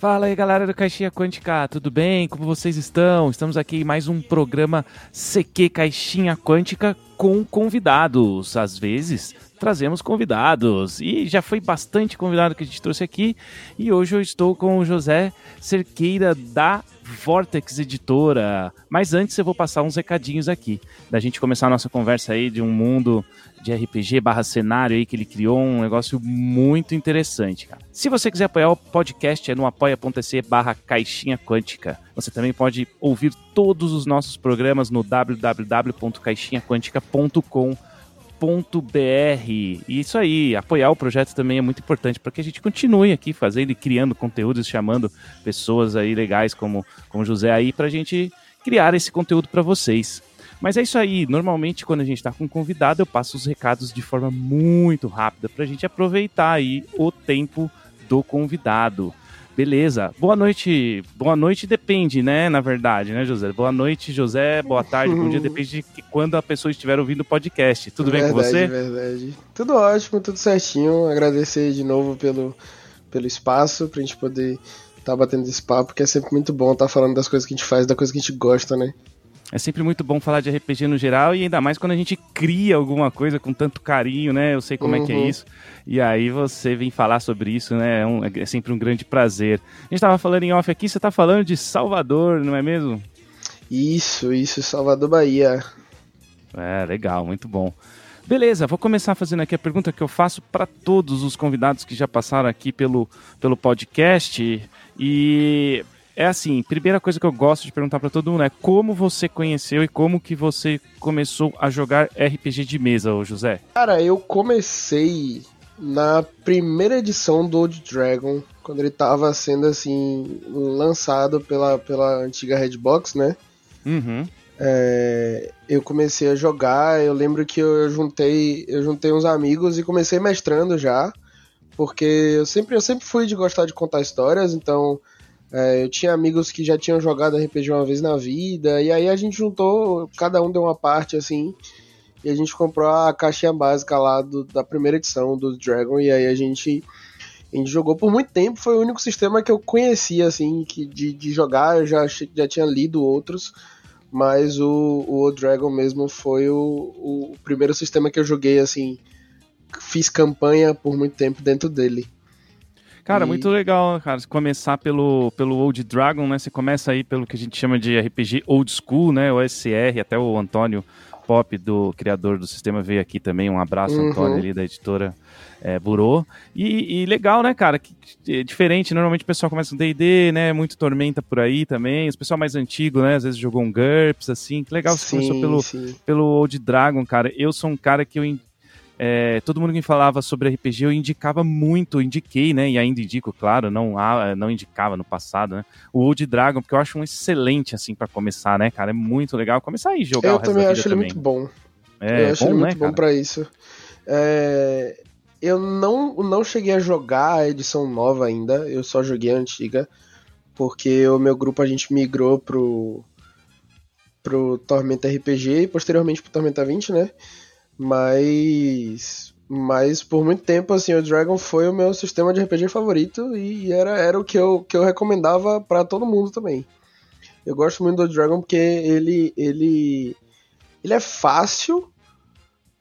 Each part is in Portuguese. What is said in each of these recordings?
Fala aí galera do Caixinha Quântica, tudo bem? Como vocês estão? Estamos aqui em mais um programa CQ Caixinha Quântica com convidados. Às vezes trazemos convidados e já foi bastante convidado que a gente trouxe aqui. E hoje eu estou com o José Cerqueira da Vortex Editora. Mas antes eu vou passar uns recadinhos aqui, da gente começar a nossa conversa aí de um mundo de RPG barra cenário aí que ele criou, um negócio muito interessante, cara. Se você quiser apoiar o podcast, é no apoia.se barra caixinha quântica. Você também pode ouvir todos os nossos programas no www.caixinhaquântica.com.br e isso aí, apoiar o projeto também é muito importante para que a gente continue aqui fazendo e criando conteúdos, chamando pessoas aí legais como, como José aí para a gente criar esse conteúdo para vocês. Mas é isso aí, normalmente quando a gente está com um convidado eu passo os recados de forma muito rápida para a gente aproveitar aí o tempo do convidado. Beleza. Boa noite. Boa noite depende, né? Na verdade, né, José? Boa noite, José. Boa tarde, bom dia. Depende de quando a pessoa estiver ouvindo o podcast. Tudo verdade, bem com você? Verdade. Tudo ótimo, tudo certinho. Agradecer de novo pelo, pelo espaço pra gente poder estar tá batendo esse papo, que é sempre muito bom estar tá falando das coisas que a gente faz, da coisa que a gente gosta, né? É sempre muito bom falar de RPG no geral e ainda mais quando a gente cria alguma coisa com tanto carinho, né? Eu sei como uhum. é que é uhum. isso. E aí você vem falar sobre isso, né? É, um, é sempre um grande prazer. A gente estava falando em off aqui, você está falando de Salvador, não é mesmo? Isso, isso, Salvador, Bahia. É, legal, muito bom. Beleza, vou começar fazendo aqui a pergunta que eu faço para todos os convidados que já passaram aqui pelo, pelo podcast. E é assim, primeira coisa que eu gosto de perguntar para todo mundo é como você conheceu e como que você começou a jogar RPG de mesa, ô José? Cara, eu comecei na primeira edição do Old Dragon, quando ele tava sendo assim lançado pela, pela antiga Redbox, né? Uhum. É, eu comecei a jogar, eu lembro que eu juntei, eu juntei uns amigos e comecei mestrando já, porque eu sempre, eu sempre fui de gostar de contar histórias, então é, eu tinha amigos que já tinham jogado RPG uma vez na vida, e aí a gente juntou, cada um deu uma parte assim, e a gente comprou a caixinha básica lá do, da primeira edição do Dragon, e aí a gente, a gente jogou por muito tempo, foi o único sistema que eu conhecia, assim, que de, de jogar, eu já, já tinha lido outros, mas o, o Dragon mesmo foi o, o primeiro sistema que eu joguei, assim, fiz campanha por muito tempo dentro dele. Cara, e... muito legal, cara. Começar pelo, pelo Old Dragon, né? Você começa aí pelo que a gente chama de RPG Old School, né? O SCR, até o Antônio Pop, do criador do sistema, veio aqui também. Um abraço, uhum. Antônio, ali da editora é, Burô. E, e, legal, né, cara? Que, é diferente. Normalmente o pessoal começa com DD, né? Muito Tormenta por aí também. Os pessoal mais antigo, né? Às vezes jogou um GURPS, assim. Que legal você sim, começou pelo, pelo Old Dragon, cara. Eu sou um cara que eu é, todo mundo que falava sobre RPG eu indicava muito, indiquei, né? E ainda indico, claro, não, não indicava no passado, né? O Old Dragon, porque eu acho um excelente, assim, para começar, né, cara? É muito legal começar e jogar eu o resto também da acho ele também. muito bom. É, eu acho bom, ele muito né, bom para isso. É, eu não, não cheguei a jogar a edição nova ainda, eu só joguei a antiga, porque o meu grupo a gente migrou pro, pro Tormenta RPG e posteriormente pro Tormenta 20, né? Mas. Mas por muito tempo, assim, o Dragon foi o meu sistema de RPG favorito e era, era o que eu, que eu recomendava para todo mundo também. Eu gosto muito do Dragon porque ele. ele. ele é fácil.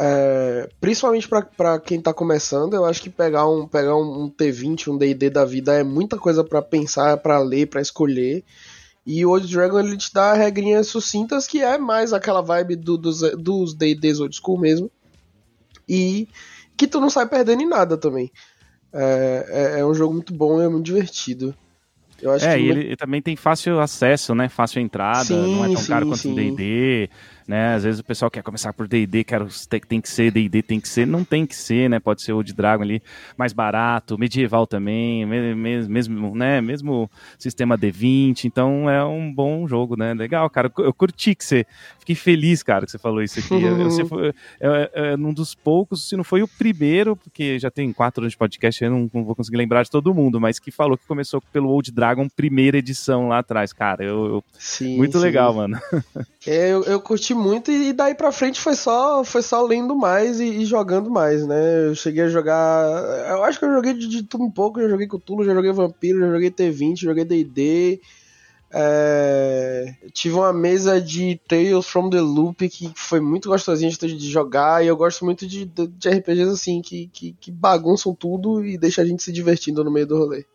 É, principalmente para quem tá começando, eu acho que pegar um, pegar um, um T20, um D&D da vida é muita coisa para pensar, para ler, para escolher. E o Old Dragon ele te dá regrinhas sucintas que é mais aquela vibe do, dos, dos D&Ds old school mesmo. E que tu não sai perdendo em nada também. É, é, é um jogo muito bom, é muito divertido. Eu acho é, que e ele também tem fácil acesso, né? Fácil entrada, sim, não é tão sim, caro quanto o D&D né? Às vezes o pessoal quer começar por D&D, quer tem que ser D&D, tem que ser, não tem que ser, né? Pode ser o de Dragon ali mais barato, medieval também, mesmo, mesmo, né? Mesmo sistema D20, então é um bom jogo, né? Legal, cara. Eu curti que você, fiquei feliz, cara, que você falou isso aqui. Você foi é, é, é, um dos poucos, se não foi o primeiro, porque já tem quatro anos de podcast, eu não, não, vou conseguir lembrar de todo mundo, mas que falou que começou pelo Old Dragon primeira edição lá atrás, cara. Eu, eu sim, muito sim. legal, mano. É, eu, eu curti muito e daí pra frente foi só, foi só lendo mais e, e, jogando mais, né? Eu cheguei a jogar. Eu acho que eu joguei de, de tudo um pouco. Já joguei Cthulhu, já joguei Vampiro, já joguei T20, joguei DD. É, tive uma mesa de Tales from the Loop que foi muito gostosinha de, jogar. E eu gosto muito de, de, RPGs assim, que, que, que bagunçam tudo e deixa a gente se divertindo no meio do rolê.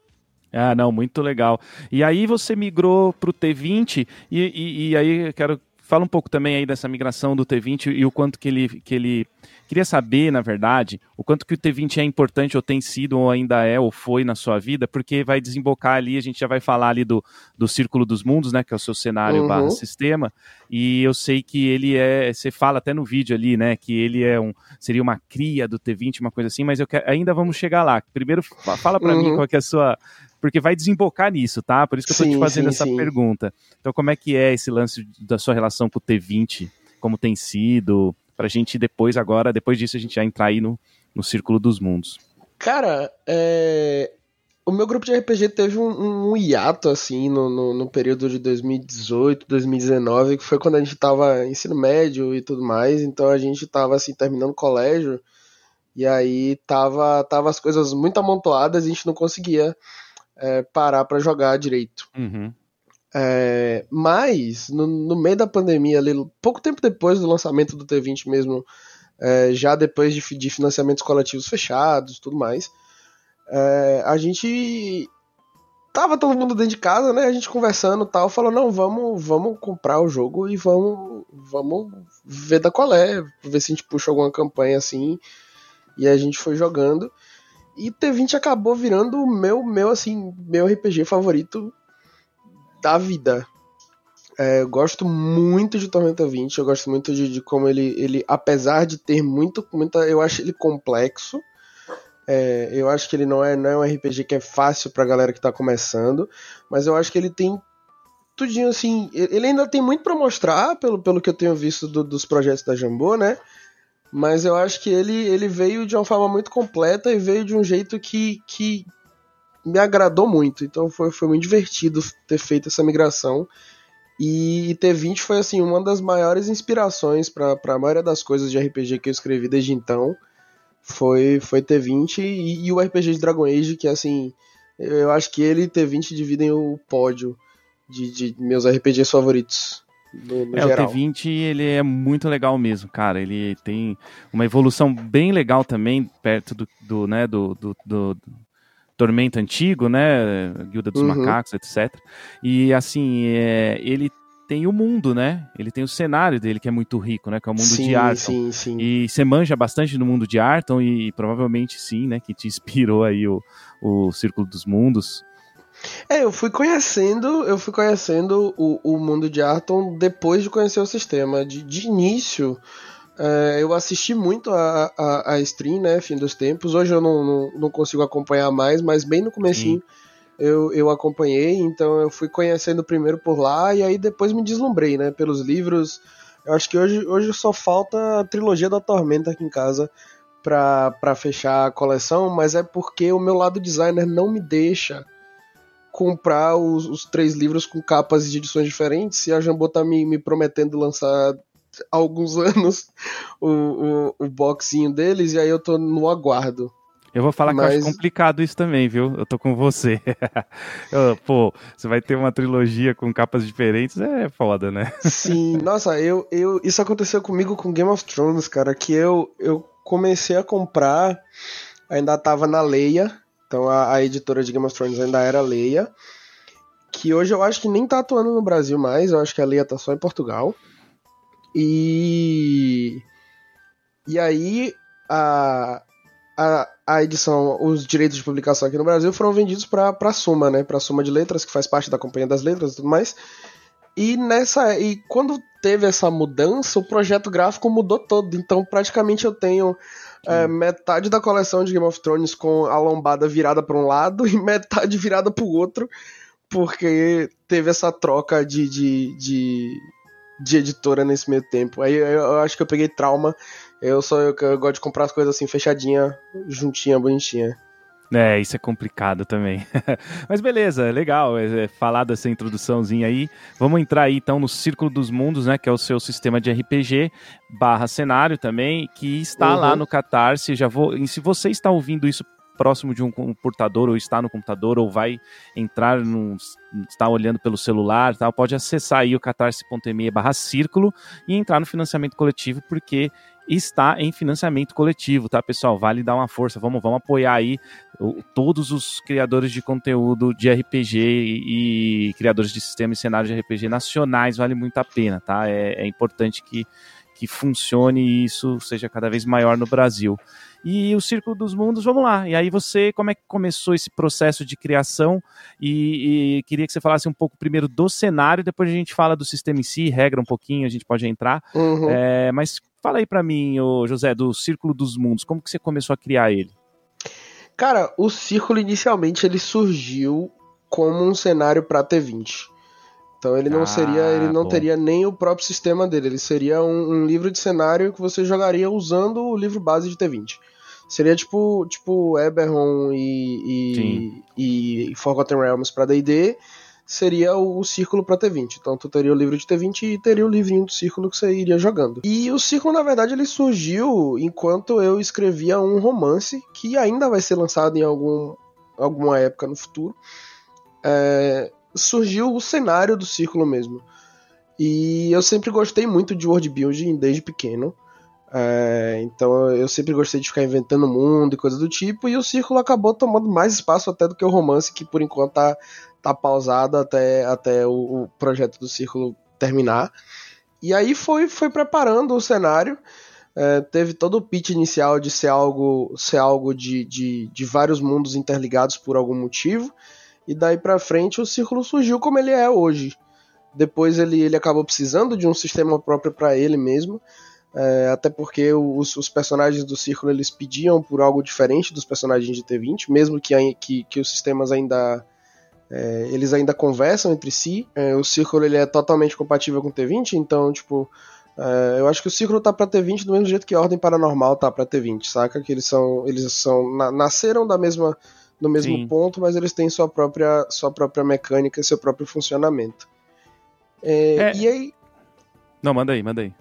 Ah, não, muito legal. E aí você migrou para o T20 e, e, e, aí eu quero Fala um pouco também aí dessa migração do T20 e o quanto que ele, que ele queria saber, na verdade, o quanto que o T20 é importante ou tem sido ou ainda é ou foi na sua vida, porque vai desembocar ali, a gente já vai falar ali do, do Círculo dos Mundos, né, que é o seu cenário uhum. barra sistema, e eu sei que ele é, você fala até no vídeo ali, né, que ele é um, seria uma cria do T20, uma coisa assim, mas eu quero, ainda vamos chegar lá. Primeiro, fala para uhum. mim qual que é a sua porque vai desembocar nisso, tá? Por isso que eu estou te fazendo sim, essa sim. pergunta. Então, como é que é esse lance da sua relação com o T20? Como tem sido? Pra gente depois, agora, depois disso, a gente já entrar aí no, no Círculo dos Mundos. Cara, é... o meu grupo de RPG teve um, um hiato, assim, no, no, no, período de 2018, 2019, que foi quando a gente tava ensino médio e tudo mais, então a gente tava, assim, terminando colégio, e aí tava, tava as coisas muito amontoadas e a gente não conseguia é, parar para jogar direito. Uhum. É, mas, no, no, meio da pandemia, ali, pouco tempo depois do lançamento do T20 mesmo, é, já depois de, de, financiamentos coletivos fechados tudo mais, é, a gente tava todo mundo dentro de casa, né? A gente conversando tal, falou, não, vamos, vamos comprar o jogo e vamos, vamos ver da qual é, ver se a gente puxa alguma campanha assim. E a gente foi jogando. E T20 acabou virando o meu, meu, assim, meu RPG favorito da vida. É, eu gosto muito de Tormenta 20, eu gosto muito de, de, como ele, ele, apesar de ter muito, muita, eu acho ele complexo. É, eu acho que ele não é, não é um RPG que é fácil pra galera que tá começando, mas eu acho que ele tem tudinho assim. Ele ainda tem muito para mostrar, pelo, pelo que eu tenho visto do, dos projetos da Jambô, né? Mas eu acho que ele, ele veio de uma forma muito completa e veio de um jeito que, que me agradou muito. Então foi, foi muito divertido ter feito essa migração. E, e T20 foi assim uma das maiores inspirações para a maioria das coisas de RPG que eu escrevi desde então. Foi, foi T20 e, e o RPG de Dragon Age, que assim, eu acho que ele e T20 dividem o pódio de, de meus RPGs favoritos. No, no é, geral. o T20 ele é muito legal mesmo, cara. Ele tem uma evolução bem legal também, perto do, do né, do, do, do, Tormento Antigo, né? Guilda dos uhum. Macacos, etc. E assim, é, ele tem o mundo, né? Ele tem o cenário dele que é muito rico, né? Que é o mundo sim, de Arton. Sim, sim. E você manja bastante no mundo de Arton e, e provavelmente sim, né? Que te inspirou aí o, o Círculo dos Mundos. É, eu fui conhecendo, eu fui conhecendo o, o mundo de Arton depois de conhecer o sistema. De, de início, é, eu assisti muito a, a, a, stream, né, fim dos tempos. Hoje eu não, não, não consigo acompanhar mais, mas bem no comecinho eu, eu acompanhei, então eu fui conhecendo primeiro por lá e aí depois me deslumbrei, né, pelos livros. Eu acho que hoje, hoje só falta a trilogia da Tormenta aqui em casa para fechar a coleção, mas é porque o meu lado designer não me deixa comprar os, os, três livros com capas de edições diferentes e a Jambô tá me, me prometendo lançar há alguns anos o, o, o boxinho deles e aí eu tô no aguardo. Eu vou falar Mas... que eu acho complicado isso também, viu? Eu tô com você. eu, pô, você vai ter uma trilogia com capas diferentes, é foda, né? Sim, nossa, eu, eu, isso aconteceu comigo com Game of Thrones, cara, que eu, eu comecei a comprar, ainda tava na Leia, então a, a, editora de Game of Thrones ainda era Leia, que hoje eu acho que nem tá atuando no Brasil mais, eu acho que a Leia tá só em Portugal. E e aí a, a, a edição, os direitos de publicação aqui no Brasil foram vendidos para a Suma, né? Para a Suma de Letras, que faz parte da Companhia das Letras e tudo mais. E nessa e quando teve essa mudança, o projeto gráfico mudou todo. Então, praticamente eu tenho é, metade da coleção de Game of Thrones com a lombada virada para um lado e metade virada para o outro, porque teve essa troca de, de, de, de, editora nesse meio tempo. Aí eu, eu acho que eu peguei trauma. Eu só eu, eu gosto de comprar as coisas assim fechadinha, juntinha, bonitinha. É, isso é complicado também. Mas beleza, legal, é, é, falar dessa introduçãozinha aí. Vamos entrar aí então no Círculo dos Mundos, né, que é o seu sistema de RPG barra cenário também, que está uhum. lá no Catarse. Já vou, e se você está ouvindo isso próximo de um computador ou está no computador ou vai entrar no está olhando pelo celular, tal, pode acessar aí o catarse.me barra círculo e entrar no financiamento coletivo porque está em financiamento coletivo, tá, pessoal? Vale dar uma força, vamos, vamos apoiar aí todos os criadores de conteúdo de RPG e, e, criadores de sistemas e cenários de RPG nacionais, vale muito a pena, tá? É, é importante que, que funcione e isso seja cada vez maior no Brasil. E o Círculo dos Mundos, vamos lá. E aí você, como é que começou esse processo de criação? E, e, queria que você falasse um pouco primeiro do cenário, depois a gente fala do sistema em si, regra um pouquinho, a gente pode entrar. Uhum. É, mas fala aí para mim, ô, José, do Círculo dos Mundos, como que você começou a criar ele? Cara, o Círculo inicialmente ele surgiu como um cenário para T20. Então ele não ah, seria, ele não bom. teria nem o próprio sistema dele, ele seria um, um, livro de cenário que você jogaria usando o livro base de T20. Seria tipo, tipo Eberron e, e, e Forgotten Realms para D&D, seria o, o círculo para T20. Então tu teria o livro de T20 e teria o livrinho do círculo que você iria jogando. E o círculo, na verdade, ele surgiu enquanto eu escrevia um romance que ainda vai ser lançado em algum, alguma época no futuro. É, surgiu o cenário do círculo mesmo. E eu sempre gostei muito de world building desde pequeno. É, então eu sempre gostei de ficar inventando mundo e coisa do tipo, e o Círculo acabou tomando mais espaço até do que o romance, que por enquanto tá, tá pausado até, até o, o projeto do Círculo terminar. E aí foi, foi preparando o cenário. É, teve todo o pitch inicial de ser algo, ser algo de, de, de vários mundos interligados por algum motivo. E daí pra frente o círculo surgiu como ele é hoje. Depois ele, ele acabou precisando de um sistema próprio para ele mesmo. É, até porque os, os, personagens do Círculo eles pediam por algo diferente dos personagens de T20, mesmo que, que, que os sistemas ainda é, eles ainda conversam entre si. É, o Círculo ele é totalmente compatível com T20, então tipo é, eu acho que o Círculo tá para T20 do mesmo jeito que a Ordem Paranormal tá para T20, saca? Que eles são eles são na, nasceram da mesma do mesmo Sim. ponto, mas eles têm sua própria sua própria mecânica e seu próprio funcionamento. É, é. E aí não, manda aí, manda aí.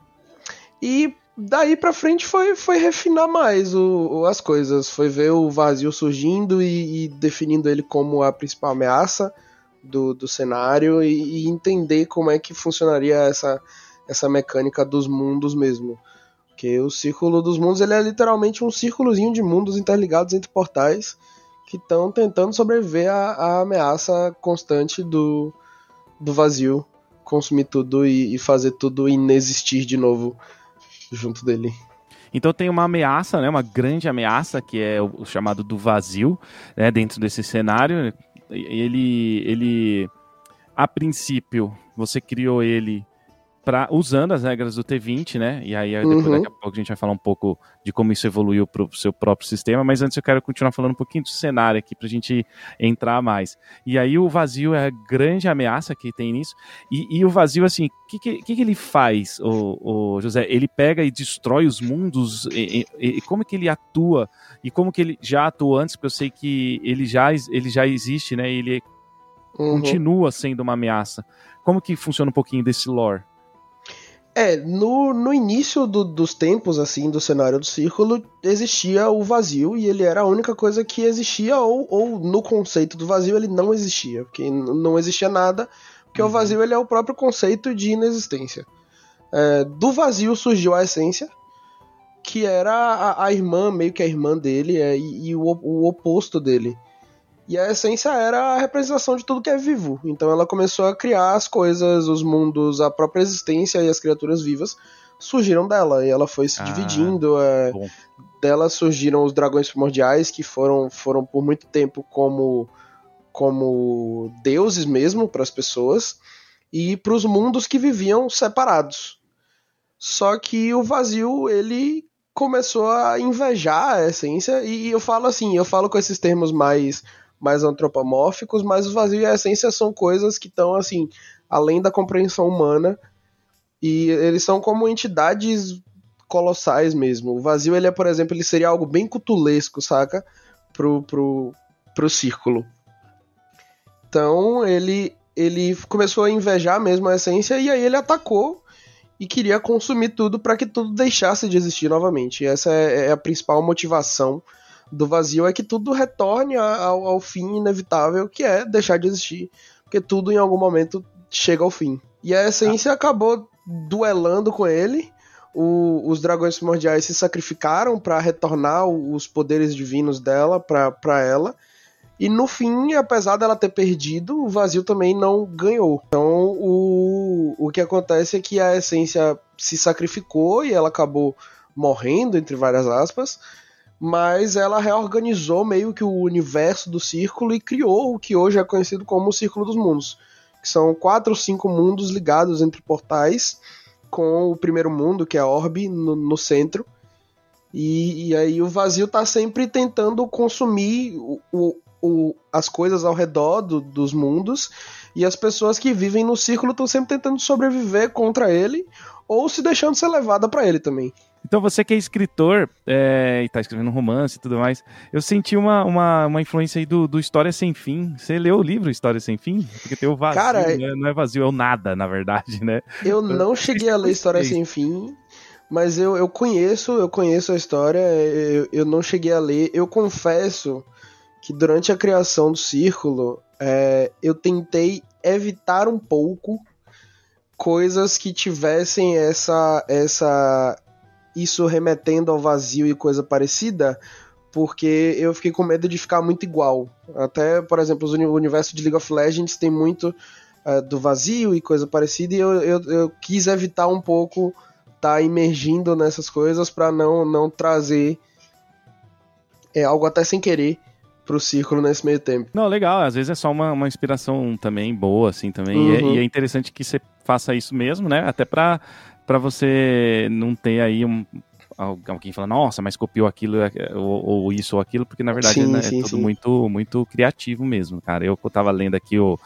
E daí pra frente foi, foi refinar mais o as coisas. Foi ver o vazio surgindo e, e, definindo ele como a principal ameaça do, do cenário e, e, entender como é que funcionaria essa, essa mecânica dos mundos mesmo. Porque o círculo dos mundos ele é literalmente um círculozinho de mundos interligados entre portais que estão tentando sobreviver à, à, ameaça constante do, do vazio, consumir tudo e, e fazer tudo inexistir de novo junto dele. Então tem uma ameaça, né, uma grande ameaça, que é o, chamado do vazio, né, dentro desse cenário. Ele, ele, a princípio, você criou ele pra, usando as regras do T20, né? E aí depois, uhum. daqui a pouco a gente vai falar um pouco de como isso evoluiu para o seu próprio sistema, mas antes eu quero continuar falando um pouquinho do cenário aqui para a gente entrar mais. E aí o vazio é a grande ameaça que tem nisso. E, e o vazio, assim, o que, que, que, ele faz, o, o, José? Ele pega e destrói os mundos? E, e, e, como que ele atua? E como que ele já atuou antes? Porque eu sei que ele já, ele já existe, né? Ele uhum. continua sendo uma ameaça. Como que funciona um pouquinho desse lore? É, no, no início do, dos tempos, assim, do cenário do círculo, existia o vazio e ele era a única coisa que existia, ou, ou no conceito do vazio ele não existia, porque não existia nada, porque uhum. o vazio ele é o próprio conceito de inexistência. É, do vazio surgiu a essência, que era a, a irmã, meio que a irmã dele, é, e, e o, o oposto dele. E a essência era a representação de tudo que é vivo. Então ela começou a criar as coisas, os mundos, a própria existência e as criaturas vivas surgiram dela. E ela foi se ah, dividindo. É, dela surgiram os dragões primordiais, que foram, foram por muito tempo como, como deuses mesmo para as pessoas. E para os mundos que viviam separados. Só que o vazio, ele começou a invejar a essência. E eu falo assim, eu falo com esses termos mais mais antropomórficos, mas o vazio e a essência são coisas que estão assim além da compreensão humana e eles são como entidades colossais mesmo. O vazio ele é, por exemplo, ele seria algo bem cutulesco, saca? pro, pro, pro círculo. Então ele, ele começou a invejar mesmo a essência e aí ele atacou e queria consumir tudo para que tudo deixasse de existir novamente. Essa é, é, a principal motivação do vazio, é que tudo retorne ao, ao fim inevitável, que é deixar de existir, porque tudo em algum momento chega ao fim. E a essência ah. acabou duelando com ele. O, os dragões primordiais se sacrificaram para retornar os poderes divinos dela para ela. E no fim, apesar dela ter perdido, o vazio também não ganhou. Então o, o que acontece é que a essência se sacrificou e ela acabou morrendo, entre várias aspas. Mas ela reorganizou meio que o universo do círculo e criou o que hoje é conhecido como o Círculo dos Mundos. Que são quatro ou cinco mundos ligados entre portais, com o primeiro mundo, que é a Orbe, no, no centro. E, e, aí o vazio tá sempre tentando consumir o, o, o, as coisas ao redor do, dos mundos e as pessoas que vivem no círculo estão sempre tentando sobreviver contra ele ou se deixando ser levada para ele também. Então você que é escritor é, e está escrevendo romance e tudo mais, eu senti uma, uma, uma influência aí do, do História Sem Fim. Você leu o livro História Sem Fim? Porque tem o vazio, Cara, né? não é vazio, é o nada, na verdade, né? Eu não cheguei a ler História Sem Fim, mas eu, eu conheço, eu conheço a história, eu, eu não cheguei a ler. Eu confesso que durante a criação do círculo é, eu tentei evitar um pouco coisas que tivessem essa essa isso remetendo ao vazio e coisa parecida, porque eu fiquei com medo de ficar muito igual. Até, por exemplo, o universo de League of Legends tem muito uh, do vazio e coisa parecida, e eu, eu, eu quis evitar um pouco estar tá imergindo nessas coisas para não, não trazer é, algo até sem querer pro círculo nesse meio tempo. Não, legal. Às vezes é só uma, uma inspiração também boa, assim, também. Uhum. E, é, e, é, interessante que você faça isso mesmo, né? Até pra, pra você não ter aí um, alguém fala, nossa, mas copiou aquilo é, ou, ou isso ou aquilo, porque na verdade sim, né, sim, é tudo muito, muito criativo mesmo, cara. Eu tava lendo aqui o,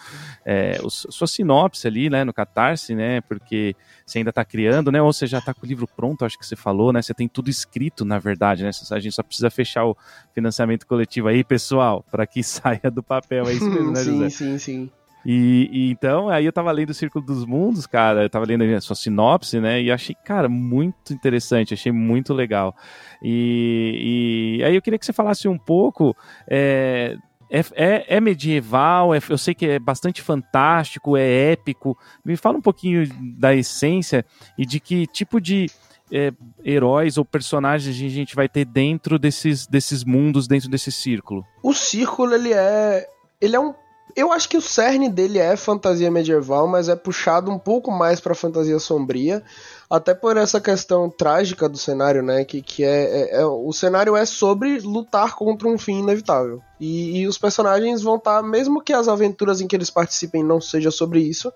é, o, sua sinopse ali, né, no Catarse, né, porque você ainda tá criando, né, ou você já tá com o livro pronto, acho que você falou, né, você tem tudo escrito, na verdade, né, a gente só precisa fechar o financiamento coletivo aí, pessoal, para que saia do papel, é isso mesmo, né, José? Sim, sim, sim. E, e, então, aí eu tava lendo o Círculo dos Mundos, cara, eu tava lendo a sua sinopse, né? E achei, cara, muito interessante, achei muito legal. E, e aí eu queria que você falasse um pouco. É, é, é, é, medieval, é, eu sei que é bastante fantástico, é épico. Me fala um pouquinho da essência e de que tipo de é, heróis ou personagens a gente vai ter dentro desses, desses mundos, dentro desse círculo. O círculo, ele é. Ele é um eu acho que o cerne dele é fantasia medieval, mas é puxado um pouco mais para fantasia sombria, até por essa questão trágica do cenário, né? Que, que é, é, é o cenário é sobre lutar contra um fim inevitável. E, e os personagens vão estar, tá, mesmo que as aventuras em que eles participem não seja sobre isso,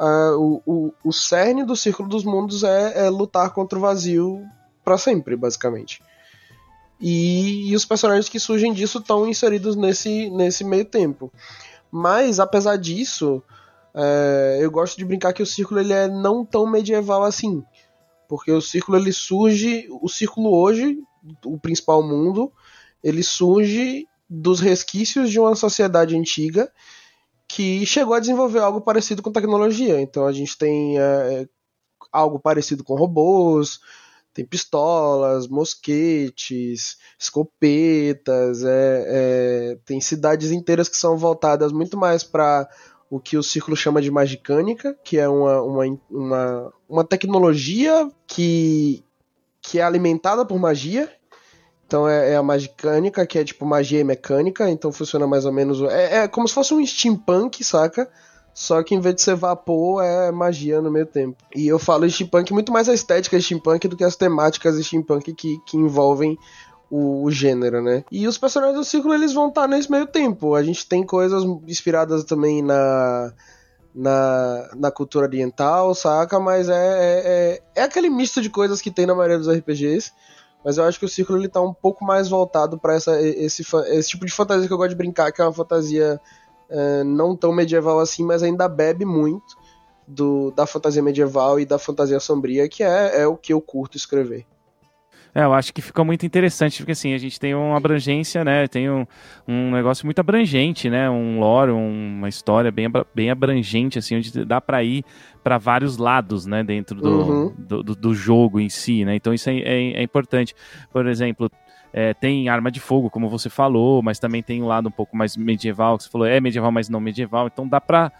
uh, o, o, o cerne do Círculo dos Mundos é, é lutar contra o vazio para sempre, basicamente. E, e, os personagens que surgem disso estão inseridos nesse, nesse meio tempo. Mas, apesar disso, é, eu gosto de brincar que o círculo ele é não tão medieval assim. Porque o círculo ele surge. O círculo hoje, o principal mundo, ele surge dos resquícios de uma sociedade antiga que chegou a desenvolver algo parecido com tecnologia. Então a gente tem é, algo parecido com robôs, tem pistolas, mosquetes, escopetas, é, é, tem cidades inteiras que são voltadas muito mais para o que o círculo chama de magicânica, que é uma, uma, uma, uma tecnologia que, que é alimentada por magia. Então é, é, a magicânica, que é tipo magia e mecânica, então funciona mais ou menos. É, é como se fosse um steampunk, saca? Só que em vez de ser vapor, é magia no meio tempo. E eu falo steampunk muito mais a estética steampunk do que as temáticas steampunk que, que envolvem o, o, gênero, né? E os personagens do círculo eles vão estar nesse meio tempo. A gente tem coisas inspiradas também na na, na cultura oriental, saca? Mas é, é, é, é aquele misto de coisas que tem na maioria dos RPGs. Mas eu acho que o círculo ele tá um pouco mais voltado para esse, esse tipo de fantasia que eu gosto de brincar, que é uma fantasia uh, não tão medieval assim, mas ainda bebe muito do, da fantasia medieval e da fantasia sombria, que é, é o que eu curto escrever. É, eu acho que fica muito interessante, porque assim, a gente tem uma abrangência, né? Tem um, um negócio muito abrangente, né? Um lore, uma história bem, bem abrangente, assim, onde dá para ir para vários lados, né? Dentro do, uhum. do, do, do, jogo em si, né? Então isso é, é, é importante. Por exemplo, é, tem arma de fogo, como você falou, mas também tem um lado um pouco mais medieval, que você falou, é medieval, mas não medieval. Então dá para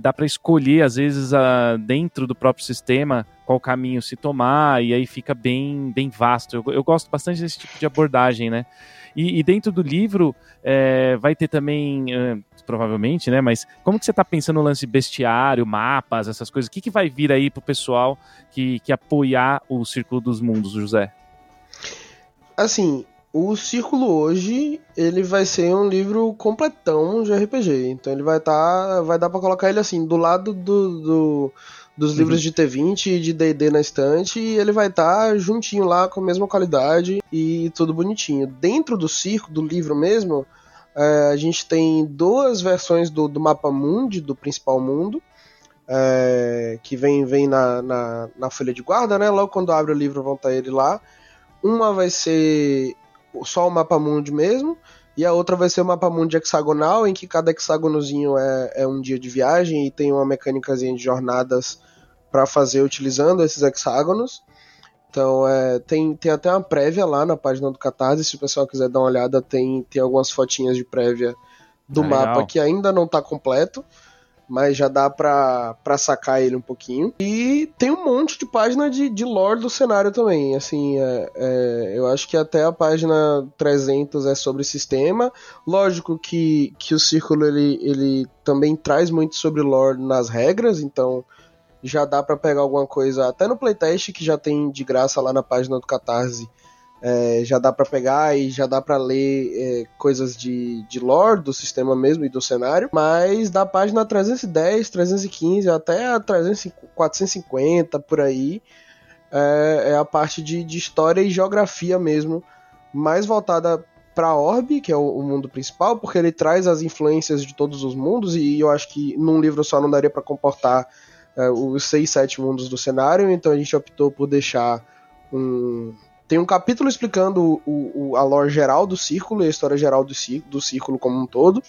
dá para escolher, às vezes, a, dentro do próprio sistema, qual caminho se tomar, e aí fica bem, bem vasto. Eu, eu gosto bastante desse tipo de abordagem, né? E, e dentro do livro é, vai ter também, é, provavelmente, né? Mas como que você está pensando no lance bestiário, mapas, essas coisas? O que, que vai vir aí pro pessoal que, que apoiar o Círculo dos Mundos, José? Assim, o Círculo hoje, ele vai ser um livro completão de RPG. Então ele vai estar. Tá, vai dar para colocar ele assim, do lado do, do dos uhum. livros de T20 e de D&D na estante e ele vai estar tá juntinho lá com a mesma qualidade e tudo bonitinho. Dentro do círculo, do livro mesmo, é, a gente tem duas versões do, do mapa mundi, do principal mundo, é, que vem, vem na, na, na, folha de guarda, né? Logo quando abre o livro vão estar tá ele lá. Uma vai ser só o mapa mundi mesmo, e a outra vai ser o mapa mundi hexagonal, em que cada hexágonozinho é, é um dia de viagem e tem uma mecânicazinha de jornadas para fazer utilizando esses hexágonos. Então, é, tem, tem até uma prévia lá na página do Catarse, se o pessoal quiser dar uma olhada, tem, tem algumas fotinhas de prévia do ah, mapa legal. que ainda não está completo mas já dá pra, pra sacar ele um pouquinho. E tem um monte de página de, de lore do cenário também. Assim, é, é, eu acho que até a página 300 é sobre sistema. Lógico que, que o Círculo ele, ele também traz muito sobre lore nas regras, então já dá para pegar alguma coisa até no playtest que já tem de graça lá na página do Catarse é, já dá para pegar e já dá para ler é, coisas de, de lore do sistema mesmo e do cenário, mas da página 310, 315 até a 300, 450 por aí é, é a parte de, de, história e geografia mesmo, mais voltada para Orb, que é o, o, mundo principal, porque ele traz as influências de todos os mundos e eu acho que num livro só não daria para comportar é, os seis, sete mundos do cenário, então a gente optou por deixar um tem um capítulo explicando o, o, a lore geral do círculo e a história geral do, do círculo como um todo.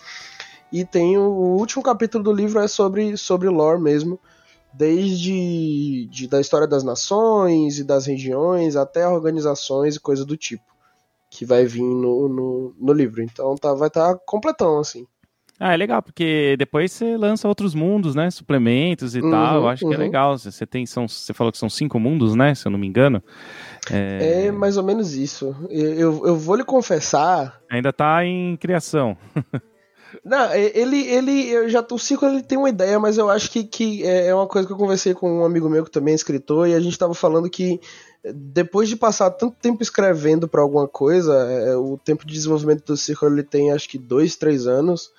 E tem o, o último capítulo do livro é sobre, sobre lore mesmo, desde de, da história das nações e das regiões até organizações e coisa do tipo, que vai vir no, no, no livro. Então tá, vai estar tá completão, assim. Ah, é legal, porque depois você lança outros mundos, né? Suplementos e uhum, tal. Eu acho uhum. que é uhum. legal. Você tem, são, você falou que são cinco mundos, né? Se eu não me engano. É, é mais ou menos isso. Eu, eu, eu, vou lhe confessar. Ainda tá em criação. Não, ele, ele, eu já o Cico ele tem uma ideia, mas eu acho que, que é, é uma coisa que eu conversei com um amigo meu que também é escritor e a gente tava falando que depois de passar tanto tempo escrevendo para alguma coisa, é, o tempo de desenvolvimento do Cico ele tem acho que dois, três anos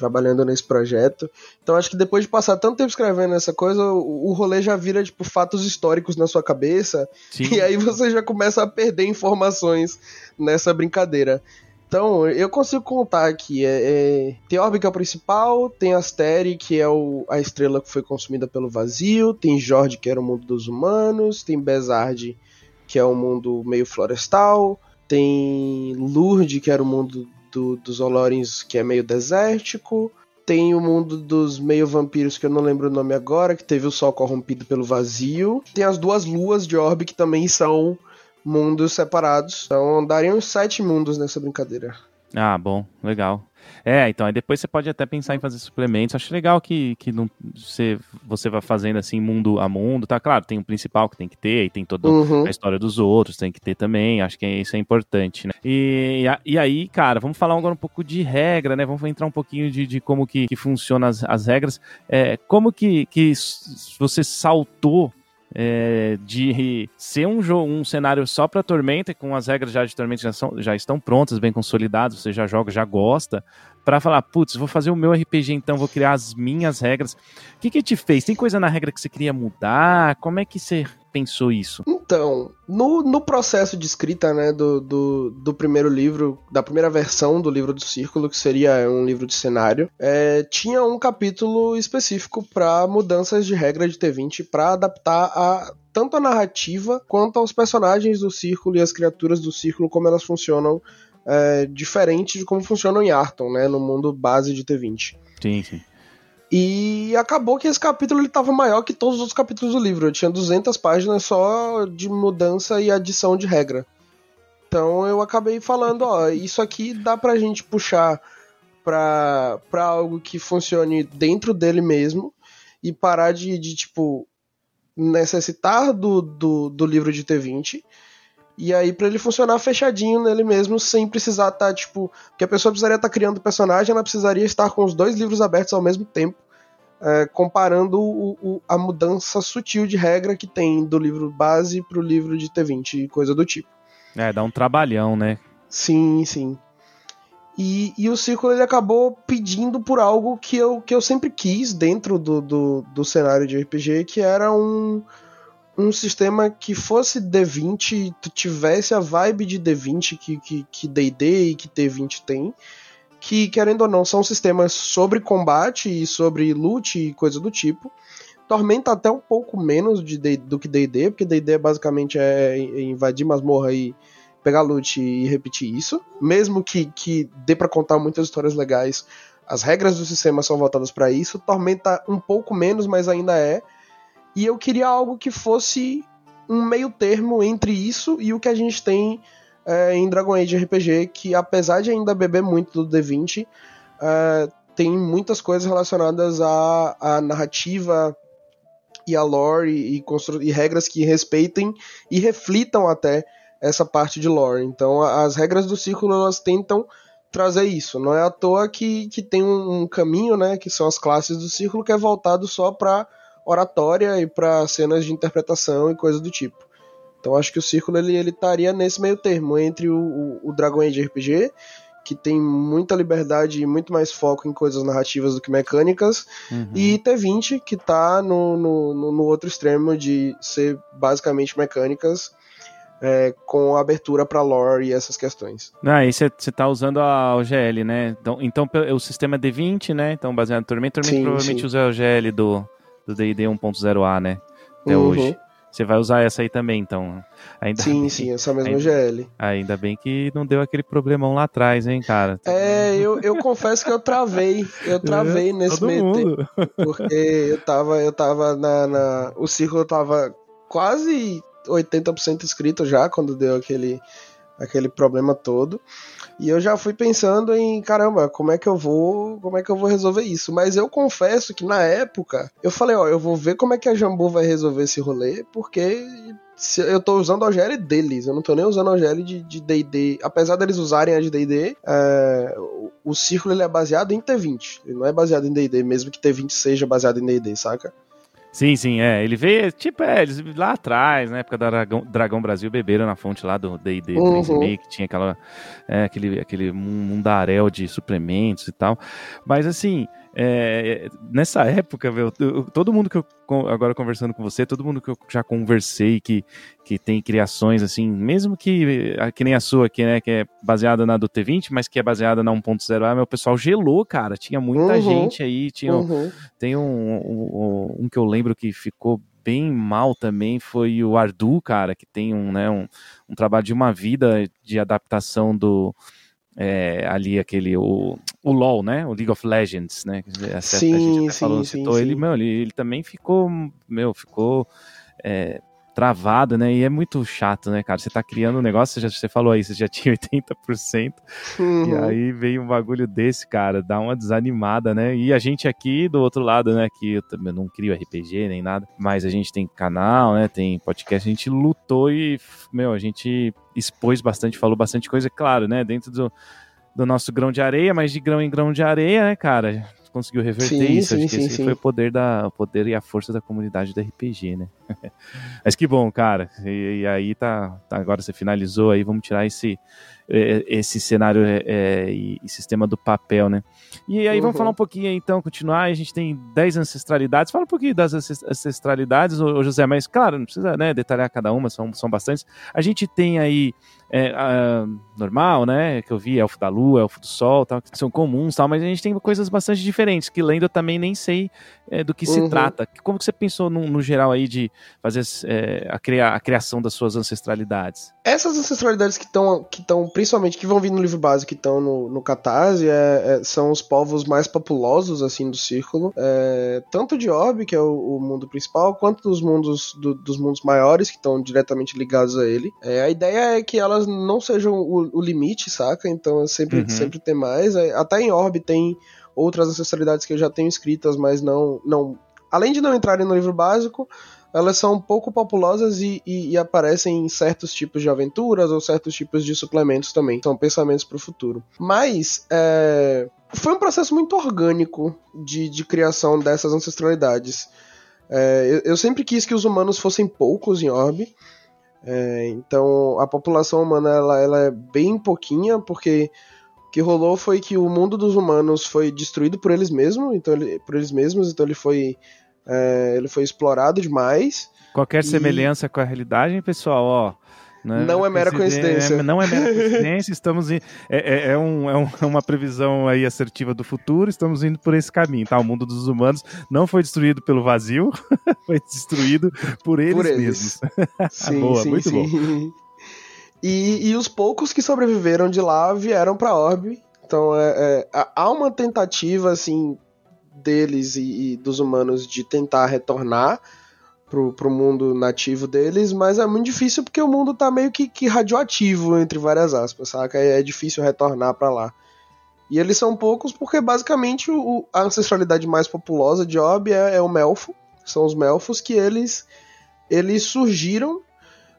trabalhando nesse projeto. Então acho que depois de passar tanto tempo escrevendo essa coisa, o, o rolê já vira tipo fatos históricos na sua cabeça Sim. e aí você já começa a perder informações nessa brincadeira. Então, eu consigo contar aqui. É, é, tem Orbe, que é o principal, tem Asteri, que é o, a estrela que foi consumida pelo vazio, tem Jord, que era o mundo dos humanos, tem Bezard, que é o mundo meio florestal, tem Lourdes, que era o mundo do, dos Olorins, que é meio desértico. Tem o mundo dos meio vampiros, que eu não lembro o nome agora, que teve o sol corrompido pelo vazio. Tem as duas luas de Orbe, que também são mundos separados. Então dariam sete mundos nessa brincadeira. Ah, bom, legal. É, então, aí depois você pode até pensar em fazer suplementos. Acho legal que, que não, você, você vai fazendo assim, mundo a mundo, tá? Claro, tem o principal que tem que ter, e tem toda uhum. a história dos outros, tem que ter também. Acho que isso é importante, né? E, e aí, cara, vamos falar agora um pouco de regra, né? Vamos entrar um pouquinho de, de como que, que funcionam as, as regras. É, como que, que você saltou é, de ser um, jogo, um cenário só para Tormenta, com as regras já de Tormenta já, são, já estão prontas, bem consolidadas, você já joga, já gosta, para falar, putz, vou fazer o meu RPG então, vou criar as minhas regras. O que que te fez? Tem coisa na regra que você queria mudar? Como é que você pensou isso? Então, no, no processo de escrita, né, do, do, do, primeiro livro, da primeira versão do livro do Círculo, que seria um livro de cenário, é, tinha um capítulo específico para mudanças de regra de T20 para adaptar a tanto a narrativa quanto aos personagens do círculo e as criaturas do círculo, como elas funcionam é, diferente de como funcionam em Arton, né, no mundo base de T20. Sim, sim. E acabou que esse capítulo ele estava maior que todos os outros capítulos do livro. Eu tinha 200 páginas só de mudança e adição de regra. Então eu acabei falando, ó, isso aqui dá pra gente puxar pra, pra algo que funcione dentro dele mesmo e parar de, de tipo, necessitar do, do, do livro de T20 e aí, para ele funcionar fechadinho nele mesmo, sem precisar estar, tá, tipo. Porque a pessoa precisaria estar tá criando personagem, ela precisaria estar com os dois livros abertos ao mesmo tempo, é, comparando o, o, a mudança sutil de regra que tem do livro base pro livro de T20 e coisa do tipo. É, dá um trabalhão, né? Sim, sim. E, e o Círculo ele acabou pedindo por algo que eu, que eu sempre quis dentro do, do, do cenário de RPG, que era um um sistema que fosse D20, tu tivesse a vibe de D20 que, que, que D&D e que T20 tem, que, querendo ou não, são sistemas sobre combate e sobre loot e coisa do tipo. Tormenta até um pouco menos de, do que D&D, porque D&D basicamente é, é invadir masmorra e pegar loot e repetir isso. Mesmo que, que dê para contar muitas histórias legais, as regras do sistema são voltadas para isso. Tormenta um pouco menos, mas ainda é e eu queria algo que fosse um meio termo entre isso e o que a gente tem é, em Dragon Age RPG, que apesar de ainda beber muito do D20, é, tem muitas coisas relacionadas à, à narrativa e à lore e, e, regras que respeitem e reflitam até essa parte de lore. Então as regras do círculo elas tentam trazer isso. Não é à toa que, que tem um, um caminho, né, que são as classes do círculo, que é voltado só para oratória e para cenas de interpretação e coisas do tipo. Então acho que o Círculo ele, ele estaria nesse meio termo entre o, o, o Dragon Age RPG, que tem muita liberdade e muito mais foco em coisas narrativas do que mecânicas, uhum. e T20, que está no, no, no, outro extremo de ser basicamente mecânicas. É, com abertura para lore e essas questões. Ah, e você está usando a OGL, né? Então, então o sistema é D20, né? Então baseado no Tormento, Tormento provavelmente sim. usa a OGL do, do D&D 1.0A, né? Até uhum. hoje. Você vai usar essa aí também, então. Ainda sim, sim, essa mesma ainda, GL. Ainda bem que não deu aquele problemão lá atrás, hein, cara? É, eu, eu confesso que eu travei. Eu travei é, nesse meio tempo. Porque eu tava, eu tava na, na. O círculo tava quase 80% inscrito já quando deu aquele, aquele problema todo. E eu já fui pensando em, caramba, como é que eu vou, como é que eu vou resolver isso? Mas eu confesso que na época, eu falei, ó, eu vou ver como é que a Jambu vai resolver esse rolê, porque eu tô usando a OGL deles, eu não tô nem usando a OGL de D&D. Apesar deles usarem a de D&D, é, o, o círculo ele é baseado em T20, ele não é baseado em D&D, mesmo que T20 seja baseado em D&D, saca? Sim, sim, é. Ele veio, tipo, é, eles lá atrás, na época da Dragão, Dragão Brasil, beberam na fonte lá do D&D uhum. 3.5, que tinha aquela, é, aquele, aquele mundaréu de suplementos e tal. Mas, assim, é, nessa época, meu, todo mundo que eu, agora conversando com você, todo mundo que eu já conversei que, que tem criações assim, mesmo que, que nem a sua aqui, né, que é baseada na do T20, mas que é baseada na 1.0A, meu pessoal gelou, cara, tinha muita uhum, gente aí, tinha, uhum. tem um, um, um, que eu lembro que ficou bem mal também foi o Ardu, cara, que tem um, né, um, um trabalho de uma vida de adaptação do é, ali aquele o, o LoL, né? O League of Legends, né? A, sim, a gente até falou, sim, citou sim, ele, meu, ele, ele, também ficou, meu, ficou é, travado, né? E é muito chato, né, cara? Você tá criando um negócio, você, já, você falou aí, você já tinha 80%, uhum. e aí veio um bagulho desse, cara, dá uma desanimada, né? E a gente aqui do outro lado, né, que eu também não crio RPG nem nada, mas a gente tem canal, né, tem podcast, a gente lutou e, meu, a gente expôs bastante, falou bastante coisa, claro, né, dentro do, do nosso grão de areia, mas de grão em grão de areia, né, cara? Conseguiu reverter sim, isso. Sim, Acho que esse sim. foi o poder, da, o poder e a força da comunidade do RPG, né? Mas que bom, cara. E, e aí tá, tá, Agora você finalizou aí, vamos tirar esse, esse cenário é, é, e, e, sistema do papel, né? E aí uhum. vamos falar um pouquinho então, continuar. A gente tem 10 ancestralidades. Fala um pouquinho das ancestralidades, ô, José, mas claro, não precisa né, detalhar cada uma, são, são bastantes. A gente tem aí é, normal, né? Que eu vi Elfo da Lua, Elfo do Sol, tal, que são comuns, tal, mas a gente tem coisas bastante diferentes, que lendo eu também nem sei é, do que uhum. se trata. Como que você pensou no, no geral aí de fazer é, a, a criação das suas ancestralidades? Essas ancestralidades que estão, que estão principalmente, que vão vir no livro básico, que estão no, no Catarse, é, é, são os povos mais populosos, assim, do círculo, é, tanto de Orbe, que é o, o, mundo principal, quanto dos mundos, do, dos mundos maiores, que estão diretamente ligados a ele. a ideia é que elas não sejam o, o limite, saca? Então é sempre, uhum. sempre ter mais. É, até em Orb tem outras ancestralidades que eu já tenho escritas, mas não. não além de não entrarem no livro básico, elas são pouco populosas e, e, e, aparecem em certos tipos de aventuras ou certos tipos de suplementos também. São pensamentos para o futuro. Mas é, foi um processo muito orgânico de, de criação dessas ancestralidades. É, eu, eu, sempre quis que os humanos fossem poucos em Orbe. É, então a população humana ela, ela é bem pouquinha, porque o que rolou foi que o mundo dos humanos foi destruído por eles mesmos, então ele, por eles mesmos, então ele foi, é, ele foi explorado demais. Qualquer e... semelhança com a realidade, pessoal, ó, né? Não é mera coincidência. É, não é mera coincidência, estamos em, é, é, é, um, é, um, é, uma previsão aí assertiva do futuro, estamos indo por esse caminho, tá? O mundo dos humanos não foi destruído pelo vazio, foi destruído por eles, por eles. mesmos. Sim, Boa, sim, muito sim. bom. E, e os poucos que sobreviveram de lá vieram para Orbe, então é, é, há uma tentativa, assim, deles e, e dos humanos de tentar retornar, pro, pro mundo nativo deles, mas é muito difícil porque o mundo tá meio que, que radioativo, entre várias aspas, saca? É, é difícil retornar para lá. E eles são poucos porque basicamente o, a ancestralidade mais populosa de Ob é, é, o Melfo, são os Melfos que eles, eles surgiram